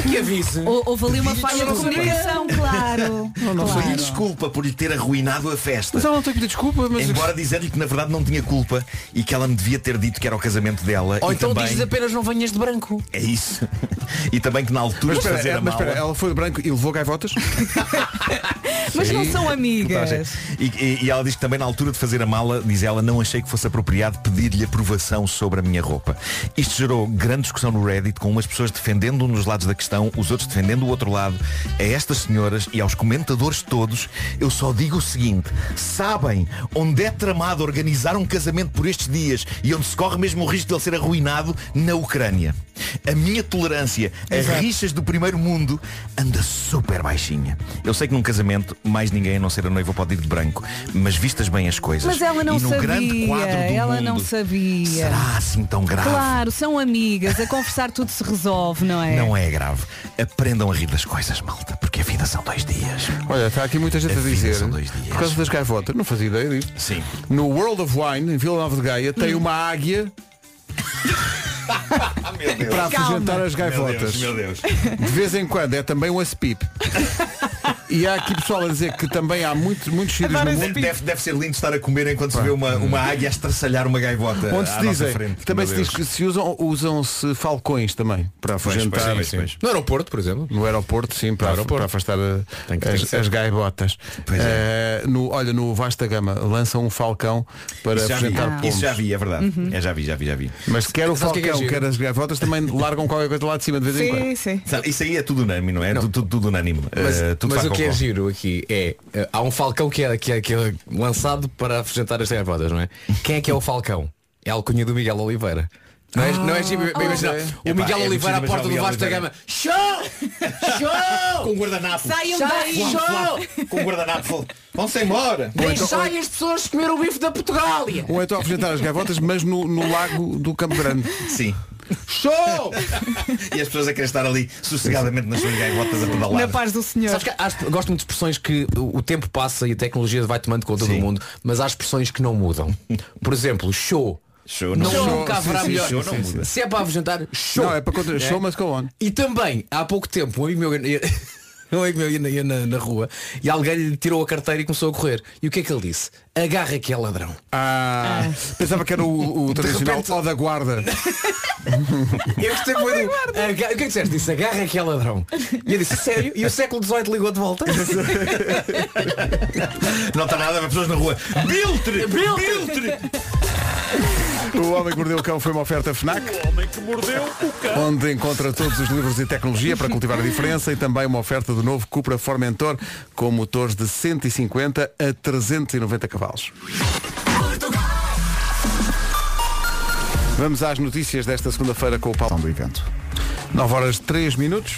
Que avise. Hou- Houve ali uma falha de não sei. comunicação, claro. Foi claro. Desculpa por lhe ter arruinado a festa. Mas ela não tem que pedir desculpa, mas. Embora dizer-lhe que na verdade não tinha culpa e que ela me devia ter dito que era o casamento dela Ou e então também dizes apenas não venhas de branco. é isso e também que na altura Mas de espera, fazer é- mas espera, ela foi de branco e levou gaivotas? Mas não são amigas. e, e- e ela diz que também na altura de fazer a mala diz ela não achei que fosse apropriado pedir-lhe aprovação sobre a minha roupa. Isto gerou grande discussão no Reddit com umas pessoas defendendo um dos lados da questão os outros defendendo o outro lado a estas senhoras e aos comentadores todos eu só digo o seguinte sabem onde é tramado organizar um casamento por estes dias e onde se corre mesmo o risco de ele ser arruinado? Na Ucrânia. A minha tolerância a rixas do primeiro mundo anda super baixinha. Eu sei que num casamento mais ninguém a não ser a noiva pode ir de branco, mas vistas bem as coisas. Mas ela não e no grande sabia. quadro do Ela mundo, não sabia. Será assim tão grave? Claro, são amigas. A conversar tudo se resolve, não é? Não é grave. Aprendam a rir das coisas, malta, porque a vida são dois dias. Olha, está aqui muita gente A a dizer. são dois dias. Por causa das gaivotas, não fazia ideia disso. Sim. No World of Wine, em Vila Nova de Gaia, tem uma águia Meu para afugentar as Meu gaivotas. Deus, meu Deus. De vez em quando é também um aspip. E há aqui pessoal a dizer que também há muitos, muitos sítios no mundo Deve, deve ser lindo estar a comer enquanto se vê uma, uma águia a estraçalhar uma gaivota onde se dizem, frente. também se diz que se usam, usam-se falcões também para afugentar pois, pois. No aeroporto, por exemplo. no aeroporto, sim, para, aeroporto. para afastar a- Tem que- tem que as, as gaivotas. Pois é. Eh, no, olha, no Vasta Gama lançam um falcão para Isso vi. afugentar pomos. Isso já vi, é verdade. Uhum. É, já vi, já vi, já vi. Mas quer o Sabes o que é que é falcão, quer as gaivotas, também largam qualquer coisa lá de cima de vez em quando. Sim, sim. Sabe, Isso aí é tudo unânime, não é? Tudo, unânime. Mas, Que é giro aqui é eh, há um falcão que é, que, é, que é lançado para afugentar as gaivotas, não é? Quem é que é o falcão? É a alcunha do Miguel Oliveira. Não é, não é bem imaginar. ok. O Miguel é Oliveira à porta do Vasco da imaginar Gama. Show! Show! Com um guardanapo. Saiam daí! Show! Com um guardanapo. Vão-se embora. Deixai as pessoas comer o bife da Portugália! Ou então afugentar as gaivotas, mas no, no lago do Campo Grande. Sim. Show! E as pessoas a querer estar ali sossegadamente nas suas gaivotas a pedalar. Na paz do Senhor. Sabes que há- gosto muito de expressões que o tempo passa e a tecnologia vai tomando conta Sim. do mundo, mas há expressões que não mudam. Por exemplo, show. Show, Não, show. nunca haverá sim, sim, melhor. show não muda. Se é para afugentar, show. Não, é para contar. Show must go on. E também, há pouco tempo, um amigo meu, um amigo meu ia, na- ia na, na rua e alguém lhe tirou a carteira e começou a correr. E o que é que ele disse? Agarra que é ladrão. Ah, pensava que era o, o tradicional repente- ó da guarda. Eu gostei muito do. Aga- O que é que disseste? Disse agarra que é ladrão. E eu disse, sério? E o século XVIII ligou de volta? Não está nada, pessoas na rua. Biltre! Biltre! O Homem que Mordeu o Cão foi uma oferta FNAC. Onde encontra todos os livros e tecnologia para cultivar a diferença e também uma oferta do novo Cupra Formentor com motores de 150 a 390 cavalos. Vamos às notícias desta segunda-feira com o Paulo do evento. 9 horas 3 minutos.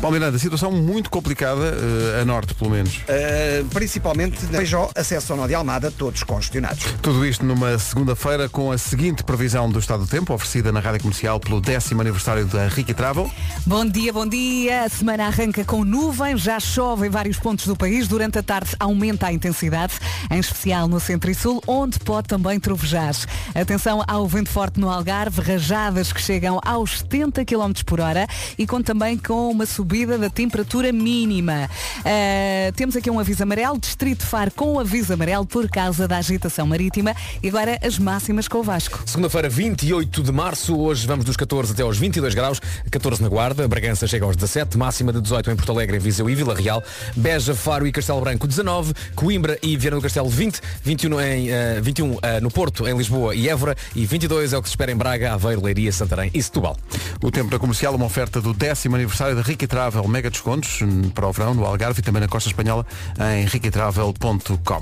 Paulo Miranda, situação muito complicada, eh, a norte pelo menos. Uh, principalmente na Feijó, acesso ao Nó de Almada, todos congestionados. Tudo isto numa segunda-feira com a seguinte previsão do estado do tempo, oferecida na Rádio Comercial pelo décimo aniversário da Ricky Travel. Bom dia, bom dia. A semana arranca com nuvens, já chove em vários pontos do país. Durante a tarde aumenta a intensidade, em especial no centro e sul, onde pode também trovejar. Atenção ao vento forte no Algarve, rajadas que chegam aos 70 km por hora e conta também com uma subida da temperatura mínima. Ah, temos aqui um aviso amarelo, Distrito Faro com aviso amarelo por causa da agitação marítima. E agora as máximas com o Vasco. Segunda-feira, 28 de março, hoje vamos dos 14 até aos 22 graus, 14 na Guarda, Bragança chega aos 17, máxima de 18 em Porto Alegre, em Viseu e Vila Real, Beja, Faro e Castelo Branco 19, Coimbra e Viana do Castelo 20, 21, em, eh, 21 eh, no Porto, em Lisboa e Évora e 22 é o que se espera em Braga, Aveiro, Leiria, Santarém e Setúbal. O tempo da comercial, uma oferta do décimo aniversário da Ricky Travel, mega descontos hum, para o verão no Algarve e também na Costa Espanhola em riquitravel.com.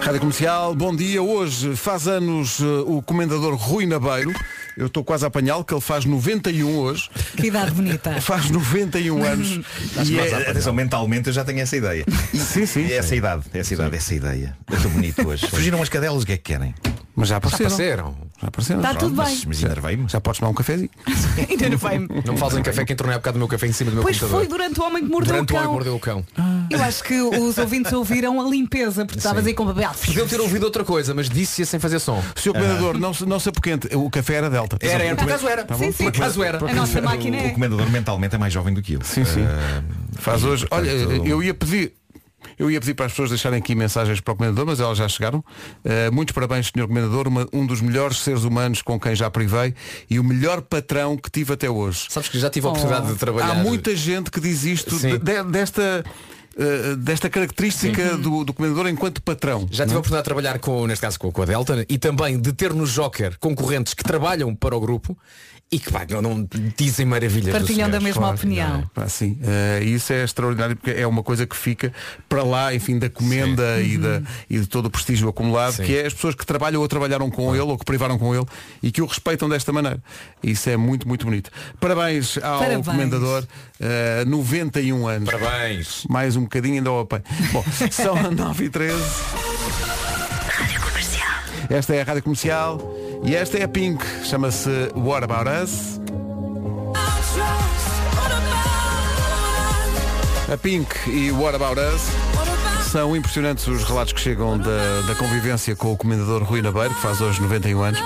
Rádio Comercial, bom dia. Hoje faz anos eh, o comendador Rui Nabeiro. Eu estou quase a apanhá-lo, que ele faz 91 hoje. Que idade bonita. Faz 91 anos. E é- atenção, mentalmente eu já tenho essa ideia. Sim, sim. Essa idade, essa idade, essa ideia. Eu estou bonito hoje. Fugiram as cadelas, o que é que querem? Mas já Já apareceram. apareceram. Já apareceram. Está tudo mas, bem. mas enervei-me. Já podes tomar um cafezinho. Ainda não vai. Não me falem café que entrou na época do meu café em cima do meu Pois computador. foi durante o homem que mordeu Durante o o homem cão. que mordeu o cão. Eu acho que os ouvintes ouviram a limpeza, porque estavas aí com papel. Podiam ter ouvido outra coisa, mas disse-a sem fazer som. Senhor Comendador, não, se- não se apoquente. O café era Delta. Era, era, por acaso era. Tá Sim, sim. Por acaso era. A nossa máquina O é. comendador mentalmente é mais jovem do que eu. Sim, sim. Eh, Faz hoje. Olha, eu ia pedir. Eu ia pedir para as pessoas deixarem aqui mensagens para o Comendador, mas elas já chegaram. Uh, muitos parabéns, Sr. Comendador, uma- um dos melhores seres humanos com quem já privei e o melhor patrão que tive até hoje. Sabes que já tive a oportunidade de trabalhar. Há muita gente que diz isto de- de- desta, uh, desta característica do, do Comendador enquanto patrão. Já tive a oportunidade de trabalhar com, neste caso com, com a Delta e também de ter no Joker concorrentes que trabalham para o grupo e que pá, não, não dizem maravilhas. Partilham da mesma Claro, opinião. não é? Pá, sim, Eh, isso é extraordinário porque é uma coisa que fica para lá, enfim, da comenda e, da, e de todo o prestígio acumulado, Sim. que é as pessoas que trabalham ou trabalharam com ele ou que privaram com ele e que o respeitam desta maneira. Isso é muito, muito bonito. Parabéns ao Parabéns. comendador, eh, 91 anos. Parabéns. Mais um bocadinho ainda ao apanho. Bom, são 9 e 13 Esta é a Rádio Comercial e esta é a Pink, chama-se What About Us. A Pink e What About Us são impressionantes os relatos que chegam da, da convivência com o comendador Rui Nabeiro, que faz hoje 91 anos.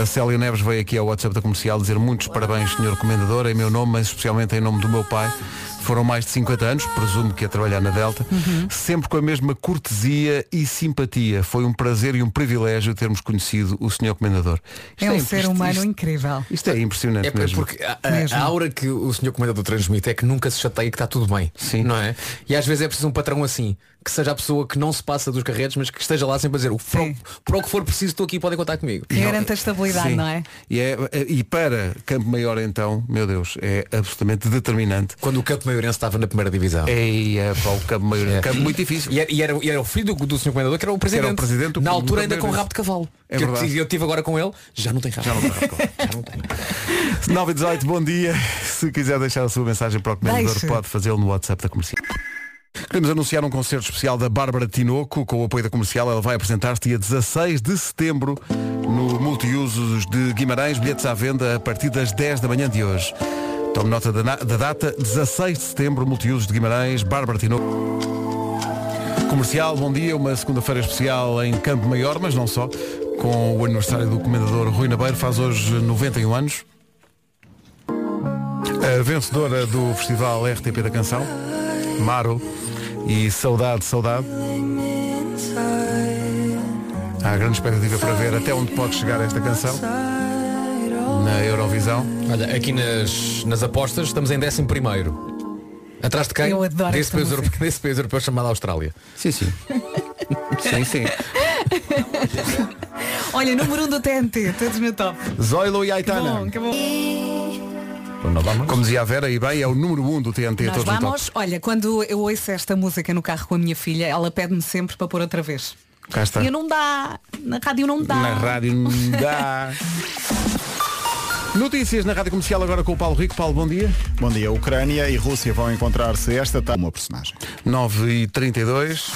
A Célia Neves veio aqui ao WhatsApp da comercial dizer muitos parabéns, senhor Comendador, em meu nome, mas especialmente em nome do meu pai. Foram mais de 50 anos, presumo que a trabalhar na Delta, sempre com a mesma cortesia e simpatia. Foi um prazer e um privilégio termos conhecido o senhor Comendador. Isto É um imp- ser humano isto- incrível. Isto é impressionante É mesmo. porque a, a- Mesmo. a aura que o senhor comendador transmite é que nunca se chateia que está tudo bem. Sim. Não é? E às vezes é preciso um patrão assim, que seja a pessoa que não se passa dos carretos, mas que esteja lá sempre a dizer, o para, para o que for preciso estou aqui, podem contar comigo. Que garante a estabilidade, Sim. não é? E, é- e para Campo Maior então, meu Deus, é absolutamente determinante. Quando o Campo Maiorense estava na primeira divisão. É, é para o Campo Maior, É. campo muito difícil. E era, e era- e era o filho do, do senhor comendador que era o presidente. era o presidente do- Na do altura ainda com rabo de cavalo. É que eu, verdade. tive- eu tive agora com ele, já não tem rabo. Já não tem rabo. já não tem. 9 e 18, bom dia. Se quiser deixar a sua mensagem para o Comendador, Deixe. pode fazê-lo no WhatsApp da comercial. Queremos anunciar um concerto especial da Bárbara Tinoco com o apoio da comercial. Ela vai apresentar-se dia 16 de setembro no Multiusos de Guimarães. Bilhetes à venda a partir das 10 da manhã de hoje. Tome nota da, da data, 16 de setembro, Multiusos de Guimarães, Bárbara Tinoco. Comercial, bom dia, uma segunda-feira especial em Campo Maior, mas não só, com o aniversário do comendador Rui Nabeiro, faz hoje 91 anos. A vencedora do Festival RTP da Canção, Maro, e Saudade, Saudade. Há grande expectativa para ver até onde pode chegar esta canção na Eurovisão. Olha, aqui nas, nas apostas estamos em 11 primeiro. Atrás de quem? Eu adoro desse país, europeu, desse país europeu chamado Austrália. Sim, sim. sim, sim. Olha, número 1 um do TNT, todos no top. Zoilo e Que Aitana. bom, que bom. Vamos? Como dizia a Vera, e bem, é o número 1 um do TNT. Nós todos no top. vamos, olha, quando eu ouço esta música no carro com a minha filha, ela pede-me sempre para pôr outra vez. Cá está. E eu não dá, na rádio não dá. Na rádio não dá. Notícias na Rádio Comercial agora com o Paulo Rico. Paulo, bom dia. Bom dia. Ucrânia e Rússia vão encontrar-se esta tarde. Uma personagem. 9 e 32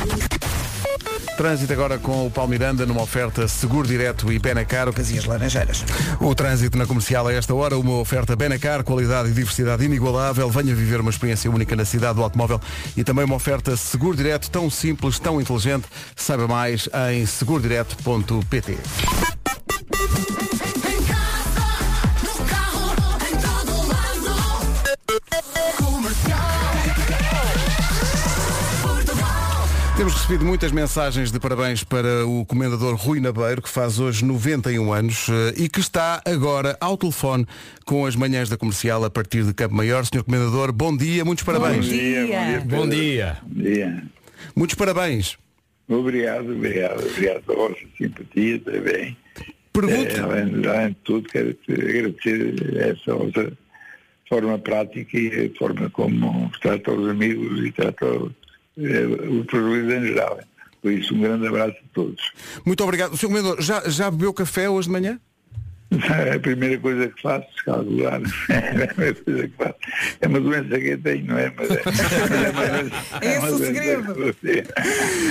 Trânsito agora com o Paulo Miranda numa oferta seguro direto e Benacar. E as laranjeiras. O trânsito na comercial a esta hora, uma oferta Benacar, qualidade e diversidade inigualável. Venha viver uma experiência única na cidade do automóvel e também uma oferta seguro direto tão simples, tão inteligente. Saiba mais em segurodireto.pt. Temos recebido muitas mensagens de parabéns para o comendador Rui Nabeiro, que faz hoje 91 anos eh, e que está agora ao telefone com as manhãs da comercial a partir de Campo Maior. Senhor Comendador, bom dia, muitos parabéns. Bom dia. Bom dia. dia. Muitos parabéns. Obrigado, obrigado, obrigado pela vossa simpatia também. Pergunto, Eh, além, além de tudo, quero te agradecer essa vossa forma prática e a forma como trata os amigos e trata eh, os portugueses em geral. Por isso, um grande abraço a todos. muito obrigado. Senhor Comendador, já, já bebeu café hoje de manhã? É a primeira coisa que faço, calcular. É a primeira coisa que faço. É uma doença que eu tenho, não é? Mas é, mas é É uma esse o segredo.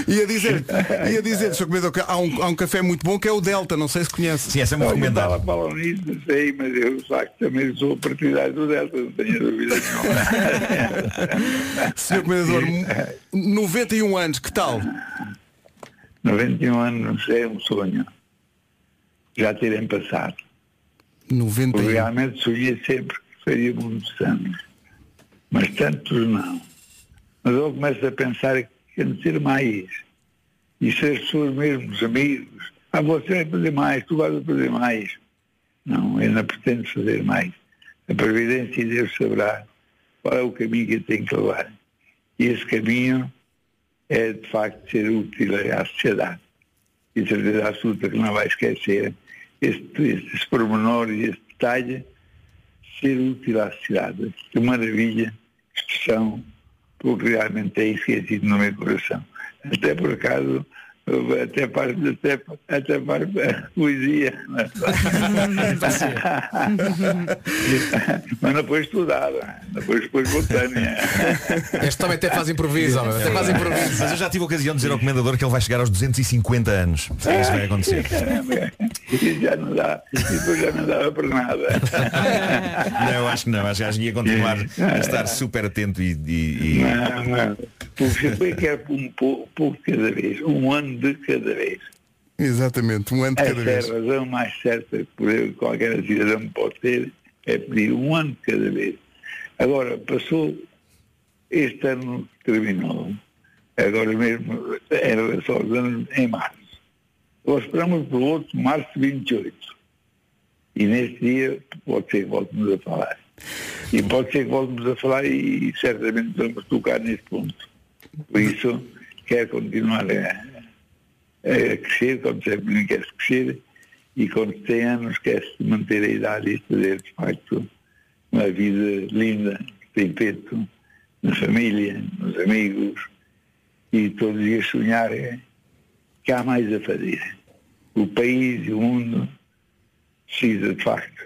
Ia dizer, ia dizer, Sr. Comendador, que há um, há um café muito bom que é o Delta, não sei se conhece. Sim, essa é muito estava falam nisso, não sei, mas eu de facto também sou partidário do Delta, não tenho dúvida nenhuma. Sr. Comendador, 91 anos, que tal? 91 anos, não sei, é um sonho. Já terem passado. 91. Porque realmente sonhei sempre que faria muitos anos. Mas tantos não. Mas eu começo a pensar que quero ser mais. E se as pessoas mesmo, os amigos, ah, você vai fazer mais, tu vais fazer mais. Não, eu não pretendo fazer mais. A Previdência Deus saberá qual é o caminho que eu tenho que levar. E esse caminho é, de facto, ser útil à sociedade. E certeza absoluta que não vai esquecer este, estes pormenores e este detalhe, ser útil à sociedade. Que maravilha, expressão, porque realmente é isso que é no meu coração. Até por acaso, até para, até, até para a poesia. Mas não foi estudada, depois depois espontânea. Este também até faz improviso, homem, até faz improviso. Mas eu já tive a ocasião de dizer ao comendador que ele vai chegar aos 250 anos. É isso que vai acontecer. E já não dá, depois já não dava para nada. Não, eu acho que não. Acho que ia continuar a estar super atento e. e- e- Não, não. Porque eu quero um pouco, pouco cada vez, um ano de cada vez. Exatamente, um ano de Essa cada é vez. a razão mais certa que qualquer cidadão pode ter, é pedir um ano de cada vez. Agora, passou este ano terminou, agora mesmo em relação aos anos em março. Nós esperamos por outro, março 28. E nesse dia pode ser que voltemos a falar. E pode ser que voltemos a falar e, certamente vamos tocar nesse ponto. Por isso, quero continuar a, a crescer, quando sempre quer crescer, e quando tem anos quer-se manter a idade e fazer, de facto, uma vida linda, tem feito na família, nos amigos, e todos os dias sonhar é que há mais a fazer. O país e o mundo precisa, de facto,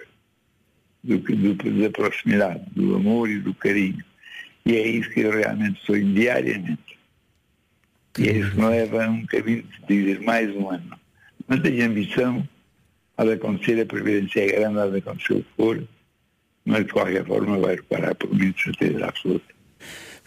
do, do- da proximidade, do amor e do carinho. E é isso que eu realmente sonho diariamente. E é isso me leva a um caminho de dizer mais um ano. Mas tenho ambição, há de acontecer, a previdência é grande, há de acontecer o que for, mas de qualquer forma vai reparar por mim de certeza absoluta.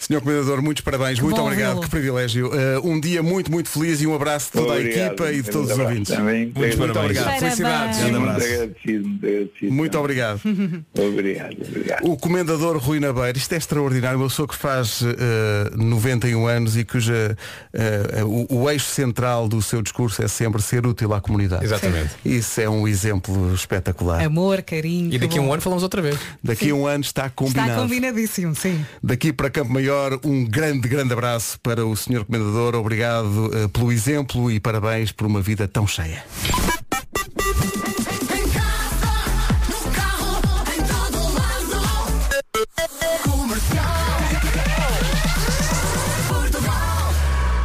Senhor Comendador, muitos parabéns, muito bom obrigado, vê-lo. que privilégio. Uh, um dia muito, muito feliz e um abraço de toda a Obrigado, equipa e de todos os ouvintes. também. muito, Muito muito parabéns. obrigado. Parabéns. Felicidades. Um Muito abraço. agradecido, muito agradecido. Muito obrigado. Obrigado, obrigado. O Comendador Rui Nabeiro, isto é extraordinário, uma pessoa que faz eh, 91 anos e cuja eh, o, o eixo central do seu discurso é sempre ser útil à comunidade. Exatamente. Isso é um exemplo espetacular. Amor, carinho. E daqui a que um ano falamos outra vez. Daqui a um ano está combinado. Está combinadíssimo, sim. Daqui para Campo Maior, um grande, grande abraço para o Sr. Comendador. Obrigado eh, pelo exemplo e parabéns por uma vida tão cheia.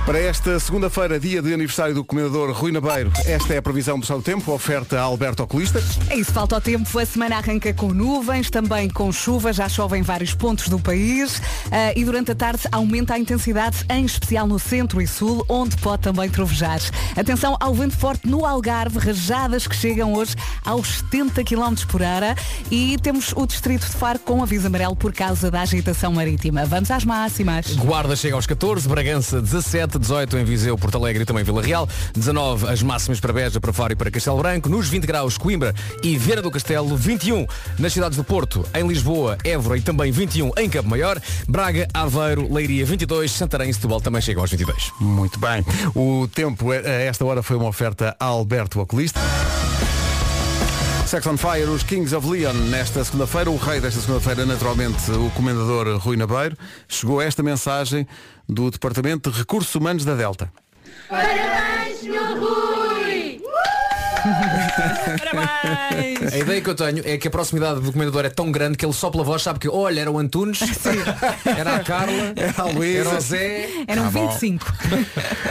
Para esta segunda-feira, dia de aniversário do Comendador Rui Nabeiro, esta é a previsão do do tempo, oferta a Alberto Oculista. É isso, falta o tempo. A semana arranca com nuvens, também com chuva, já chove em vários pontos do país ah, e durante a tarde aumenta a intensidade, em especial no centro e sul, onde pode também trovejar. Atenção ao vento forte no Algarve, rajadas que chegam hoje aos 70 km por hora e temos o distrito de Faro com aviso amarelo por causa da agitação marítima. Vamos às máximas. Guarda chega aos 14, Bragança 17, 18 em Viseu, Porto Alegre e também Vila Real, 19 as máximas para Beja, para Faro e para Castelo Branco, nos 20 graus Coimbra e Viana do Castelo, 21 nas cidades do Porto, em Lisboa, Évora e também 21 em Campo Maior, Braga, Aveiro, Leiria 22, Santarém e Setúbal também chegam aos 22. Muito bem. O tempo a esta hora foi uma oferta a Alberto Oculista. Sex on Fire, os Kings of Leon, nesta segunda-feira, o rei desta segunda-feira, naturalmente, o comendador Rui Nabeiro, chegou esta mensagem do Departamento de Recursos Humanos da Delta. Parabéns, Sr. Rui! Parabéns! A ideia que eu tenho é que a proximidade do comendador é tão grande que ele só pela voz sabe que, olha, era o Antunes, era a Carla, Era a Luísa. era o Zé. Eram Tá bom. 25.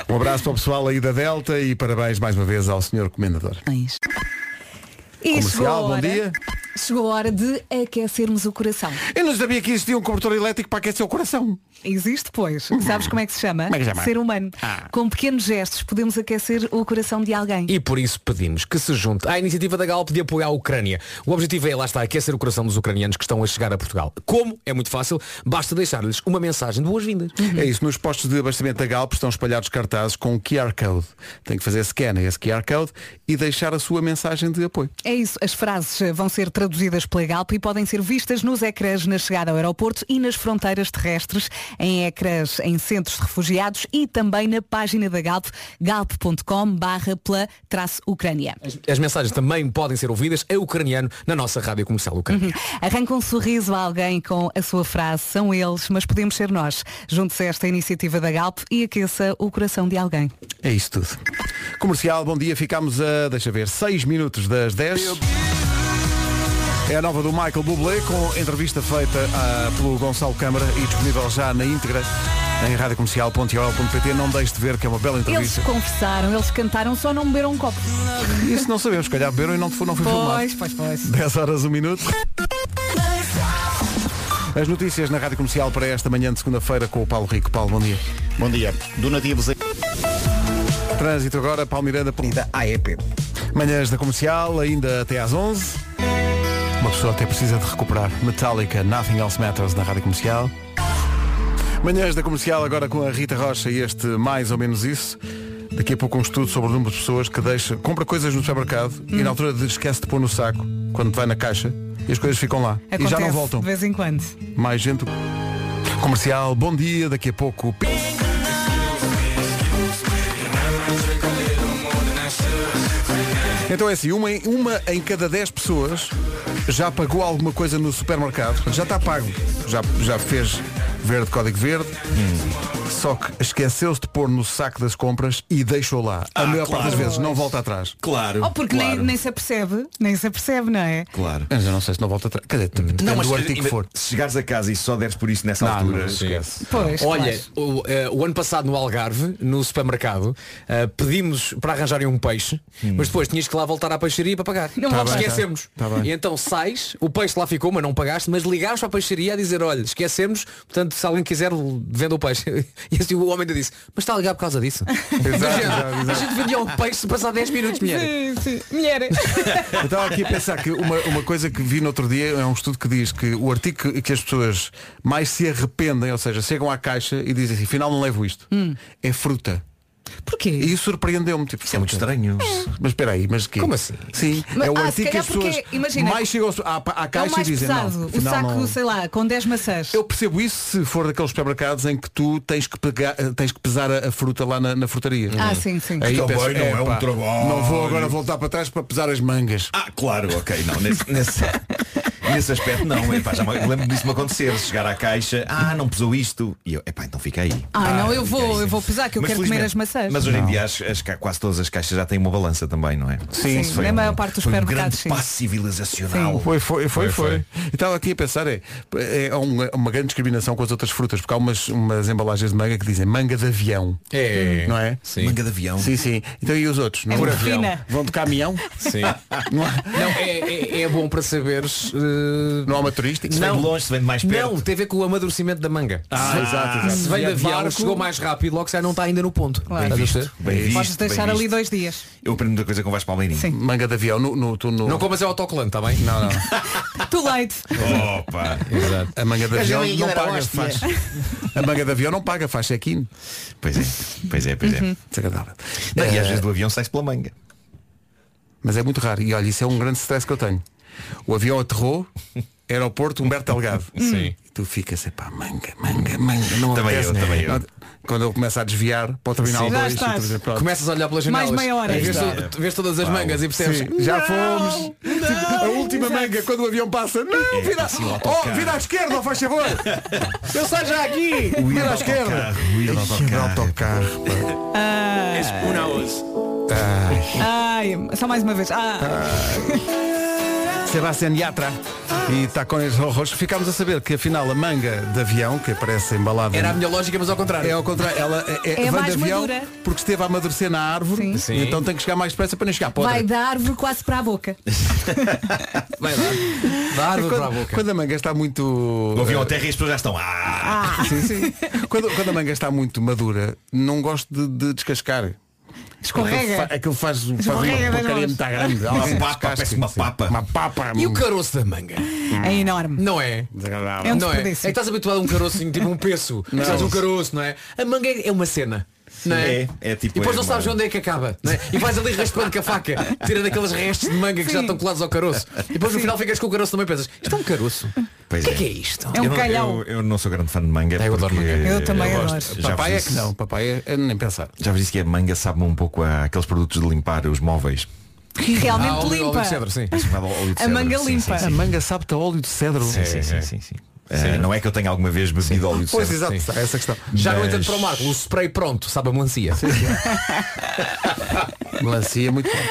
Um abraço para o pessoal aí da Delta e parabéns mais uma vez ao senhor comendador. E Comercial, a bom dia. Chegou a hora de aquecermos o coração. Eu não sabia que existia um cobertor elétrico para aquecer o coração. Existe, pois. Sabes como é que se chama? Como é que chama? Ser humano. Ah. Com pequenos gestos podemos aquecer o coração de alguém. E por isso pedimos que se junte à iniciativa da Galp de apoiar a Ucrânia. O objetivo é, lá está, aquecer o coração dos ucranianos que estão a chegar a Portugal. Como? É muito fácil, basta deixar-lhes uma mensagem de boas-vindas. É isso, nos postos de abastecimento da Galp estão espalhados cartazes com QR Code. Tem que fazer scan a esse QR Code e deixar a sua mensagem de apoio. É isso, as frases vão ser traduzidas pela Galp e podem ser vistas nos ecrãs na chegada ao aeroporto e nas fronteiras terrestres, em ecrãs em centros de refugiados e também na página da Galp, galp.com barra Ucrânia. As mensagens também podem ser ouvidas em ucraniano na nossa rádio comercial Ucrânia. Arranca um sorriso a alguém com a sua frase, são eles, mas podemos ser nós. Junte-se a esta iniciativa da Galp e aqueça o coração de alguém. É isso tudo. Comercial, bom dia. Ficámos a, deixa ver, 6 minutos das 10. É a nova do Michael Bublé com entrevista feita ah, pelo Gonçalo Câmara e disponível já na íntegra em radiocomercial.ol.pt. Não deixe de ver que é uma bela Eles entrevista. conversaram, eles cantaram, só não beberam um copo. Isso não sabemos, se calhar beberam e não foi, não foi filmado. Pois, pois, pois. 10 horas, 1 minuto. As notícias na Rádio Comercial para esta manhã de segunda-feira com o Paulo Rico. Paulo, bom dia. Bom dia. Donativos em... Trânsito agora, Paulo Miranda. Da AEP. Manhãs da Comercial, ainda até às 11. Uma pessoa até precisa de recuperar. Metallica, Nothing Else Matters na Rádio Comercial. Manhãs da Comercial agora com a Rita Rocha e este mais ou menos isso. Daqui a pouco um estudo sobre o número de pessoas que deixa, compra coisas no supermercado e na altura de esquece de pôr no saco, quando vai na caixa, e as coisas ficam lá. Acontece e já não voltam. de vez em quando. Mais gente. Comercial, bom dia, daqui a pouco. Então é assim, uma, em- uma em cada 10 pessoas já pagou alguma coisa no supermercado. Já está pago. Já, já fez verde, código verde. Só que esqueceu-se de pôr no saco das compras e deixou lá. A Ah, maior parte das claro. vezes não volta atrás. Claro. Oh, porque nem, claro. nem se apercebe, nem se apercebe, não é? Claro. Mas eu não sei se não volta atrás. Quer dizer, depende Não, mas do artigo que for. se chegares a casa e só deres por isso nessa Não, altura, não, esquece. Pois, Olha, claro. o, eh, o ano passado no Algarve, no supermercado, eh, pedimos para arranjarem um peixe, mas depois tinhas que lá voltar à peixaria para pagar. Não Tá bem, Esquecemos. tá bem. E então sais, o peixe lá ficou, mas não pagaste, mas ligaste para a peixaria a dizer, olha, esquecemos, portanto, se alguém quiser, venda o peixe. E assim o homem ainda disse, mas está a ligar por causa disso. Exato, exato, A exato. gente vendia o peixe se passar 10 minutos, mulher. Sim, sim. Mulher. Eu estava aqui a pensar que uma, uma coisa que vi no outro dia é um estudo que diz que o artigo que, que as pessoas mais se arrependem, ou seja, chegam à caixa e dizem assim, afinal não levo isto, é fruta. Porquê? E isso surpreendeu-me. Tipo, Isso é muito estranho. Mas espera aí, mas quê? Como assim? Sim, Mas- é o ah, se artigo que as pessoas porque, imagina, mais chegam à, à É caixa mais e dizem pesado. não. o afinal saco, não- sei lá, com 10 maçãs. Eu percebo isso se for daqueles supermercados em que tu tens que, pegar, eh, tens que pesar a, a fruta lá na, na frutaria. Ah, sim, sim. Aí Também pensas, não é um "Epá, trabalho." Não vou agora voltar para trás para pesar as mangas. Ah, claro, ok, não. Nesse, nesse, nesse aspecto não. Epá, já me eu lembro disso me acontecer. Chegar à caixa, ah, não pesou isto. E eu, epá, então fica aí. Ah, não, eu fica vou, eu vou pesar que eu Mas quero comer felizmente- as maçãs. Mas hoje em dia as, as ca- quase todas as caixas já têm uma balança também, não é? Sim, Sim, na maior parte dos foi um supermercados, grande sim. passo civilizacional. Foi, foi, foi, Foi, foi. foi. E estava aqui a pensar, é, é uma, uma grande discriminação com as outras frutas, porque há umas, umas embalagens de manga que dizem manga de avião. É. Não é? Sim. Manga de avião. Sim, sim. Então e os outros? Não É muito avião. fina. Vão de caminhão? Sim. Não há, Não, é, é, é bom para saberes. eh, não há uma turística? Se vem de longe, se vem de mais perto. Não, tem a ver com o amadurecimento da manga. Ah, se, exato, exato. se vem de avião, barco- chegou mais rápido, logo se já não está ainda no ponto. Claro. Bem visto, bem visto. Podes deixar bem ali visto. dois dias. Eu aprendo muita coisa com o Vasco Palmeirinho. Sim. Manga de avião, no, no, tu no... Não comas é autocolante, está bem? Não, não. Too late. Opa! Exato. A manga de avião não paga, faz. A manga de avião não paga, faz check-in. Pois é, pois é, pois é. Desagradável. Não, e Eh, às vezes do avião sai-se pela manga. Mas é muito raro. E olha, isso é um grande stress que eu tenho. O avião aterrou, aeroporto Humberto Delgado. Sim. E tu ficas, epá, manga, manga, manga. Não Também apetece. eu, também eu. Não- Quando ele começa a desviar para o terminal Sim. 2 Já e tu estás. dizes, pronto. Começas a olhar pelas Mais janelas. meia hora. e Vês, está. vês todas as Paulo. mangas e percebes. Sim, já fomos. a última manga quando o avião passa. Não, vira, assim, oh, vira à esquerda, faz favor. Eu saio já aqui. O Vira à esquerda. Ixi, autocarro. autocarro. pá. Ai, só mais uma vez. Ah, Sebastián Yatra e Tacones Rojos. Ficámos a saber que afinal a manga de avião, que aparece embalada Era a minha lógica, mas ao contrário. É ao contrário, ela é, É vem mais de avião madura. porque esteve a amadurecer na árvore Sim. Sim. então tem que chegar mais depressa para nem chegar podre. vai da árvore quase para a boca. Vai lá. Da árvore quando, para a boca. quando a manga está muito. O avião a terra e as pessoas já estão. Ah! Sim, sim. quando, quando a manga está muito madura, não gosto de, de descascar. Escorrega. Fa- Aquilo faz, faz uma porcaria muito grande. Uma papa, parece uma sim. papa. Uma papa. E o caroço da manga? É enorme. Não é? É um não é? É que estás habituado a um caroço tipo um peso. Sabes um caroço, não é? A manga é uma cena. Não é? É, é tipo, e depois é não sabes uma- onde é que acaba. Não é? E vais ali raspando com a faca, tira daqueles restos de manga que já Sim. estão colados ao caroço. E depois no final ficas com o caroço também pensas, isto é um caroço. Pois O que é que é isto? É um eu, não, calhau. eu, eu não sou grande fã de manga. Eu adoro manga. Eu também adoro. gosto. Já Papai é que não, papai é, é nem pensar. Já vos disse que a manga sabe-me um pouco a aqueles produtos de limpar os móveis. Que realmente Ah, óleo- óleo limpa. de cedro, sim. De A manga Sim, limpa. sim, A sim. manga sabe-te a óleo de cedro. Sim, sim, sim, sim, sim. Eh, não é que eu tenha alguma vez bebido óleo de Pois exato, sim. é essa a questão. Já no Mas- entanto para o Marco, o spray pronto, sabe a melancia. Melancia, muito bom.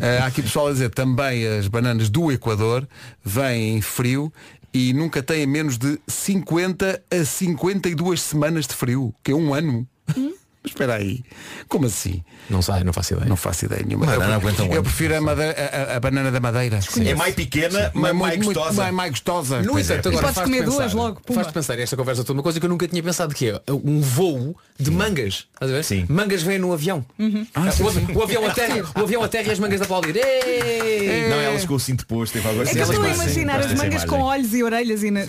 Ah, há aqui pessoal a dizer também as bananas do Equador vêm em frio e nunca têm menos de 50 a 52 semanas de frio, que é um ano. Mas Espera aí, como assim? Não sei, não faço ideia. Não faço ideia nenhuma. Banana eu, aguenta um eu prefiro a, madeira- a- a- banana da madeira. É mais pequena, mas mais gostosa. mais, mais gostosa. No é, entanto, é. agora faz-te comer pensar, duas logo. Faz-te pensar esta conversa toda, uma coisa que eu nunca tinha pensado que é um voo de mangas. Estás a ver? Sim. Mangas vêm no avião. o, avi- o avião aterra, o avião aterra e as mangas da aplaudir. Ei! Não, elas com o cinto posto, teve É que eu sim, estou a elas- imaginar as mangas com olhos e orelhas e na...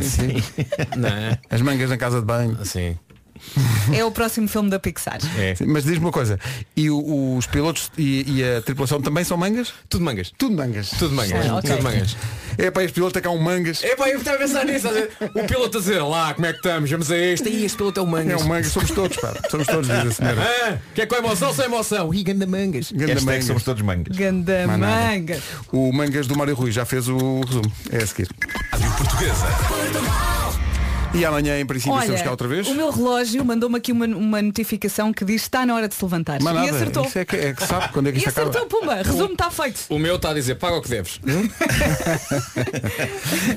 Não. As mangas na casa de banho. Assim. É o próximo filme da Pixar. Sim, Mas diz-me uma coisa, e o- os pilotos e, e a tripulação também são mangas? Tudo mangas. Tudo mangas. Tudo mangas. Ah, ok. Tudo mangas. É para este piloto é que há um mangas. É pá, eu estava a pensar nisso. O piloto a dizer, lá, como é que estamos? Vamos a este. E este piloto é o É mangas. um mangas, somos todos, pá. Somos todos, diz a senhora. Ah, que é com emoção sem emoção? E ganda mangas. Ganda Hashtag mangas. somos todos mangas. Ganda Mais nada. manga. O mangas do Mário Rui já fez o resumo. É a seguir. Rádio Portuguesa. E amanhã, em princípio, estamos cá Olha, outra vez. o meu relógio mandou-me aqui uma, uma notificação que diz está na hora de se levantar. Mas e nada, acertou. isso é que, é que sabe quando é que E isto acaba. acertou, pumba. Resumo está feito. O meu está a dizer, paga o que deves.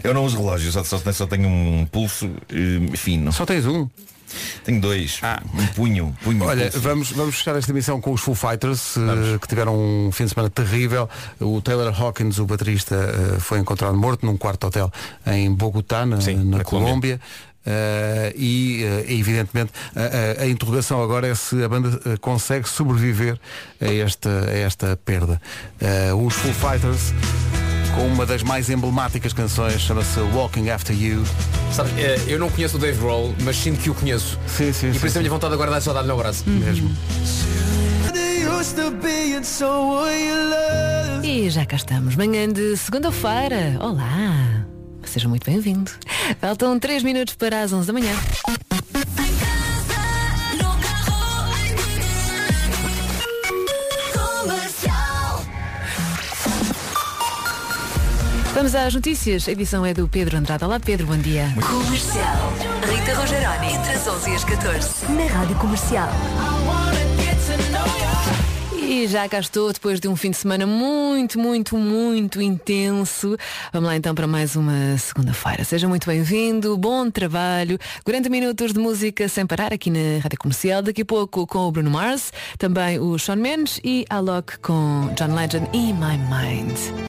Eu não uso relógio, só, só, só tenho um pulso eh, fino. Só tens um. Tenho dois. Um punho. punho Olha, pulso. vamos, vamos fechar esta emissão com os Foo Fighters, eh, que tiveram um fim de semana terrível. O Taylor Hawkins, o baterista, eh, foi encontrado morto num quarto hotel em Bogotá, na, Sim, na na Colômbia. Eh, e eh, evidentemente a, a- a interrogação agora é se a banda consegue sobreviver a esta, a esta perda. Eh, os Foo Fighters com uma das mais emblemáticas canções chama-se Walking After You. Sabe, eh, eu não conheço o Dave Grohl, mas sinto que o conheço. Sim, sim, E sim, por isso a sim. minha vontade agora é só dar-lhe no abraço. mesmo. E já cá estamos, manhã de segunda-feira. Olá, seja muito bem-vindo. Faltam 3 minutos para as 11 da manhã. Vamos às notícias. A edição é do Pedro Andrade. Olá Pedro, bom dia. Comercial. Rita Rogeroni, entre as 11 e as 14. Na Rádio Comercial. E já cá estou depois de um fim de semana muito, muito, muito intenso. Vamos lá então para mais uma segunda-feira. Seja muito bem-vindo, bom trabalho. 40 minutos de música sem parar aqui na Rádio Comercial. Daqui a pouco com o Bruno Mars, também o Sean Mendes e Alok com John Legend e My Mind.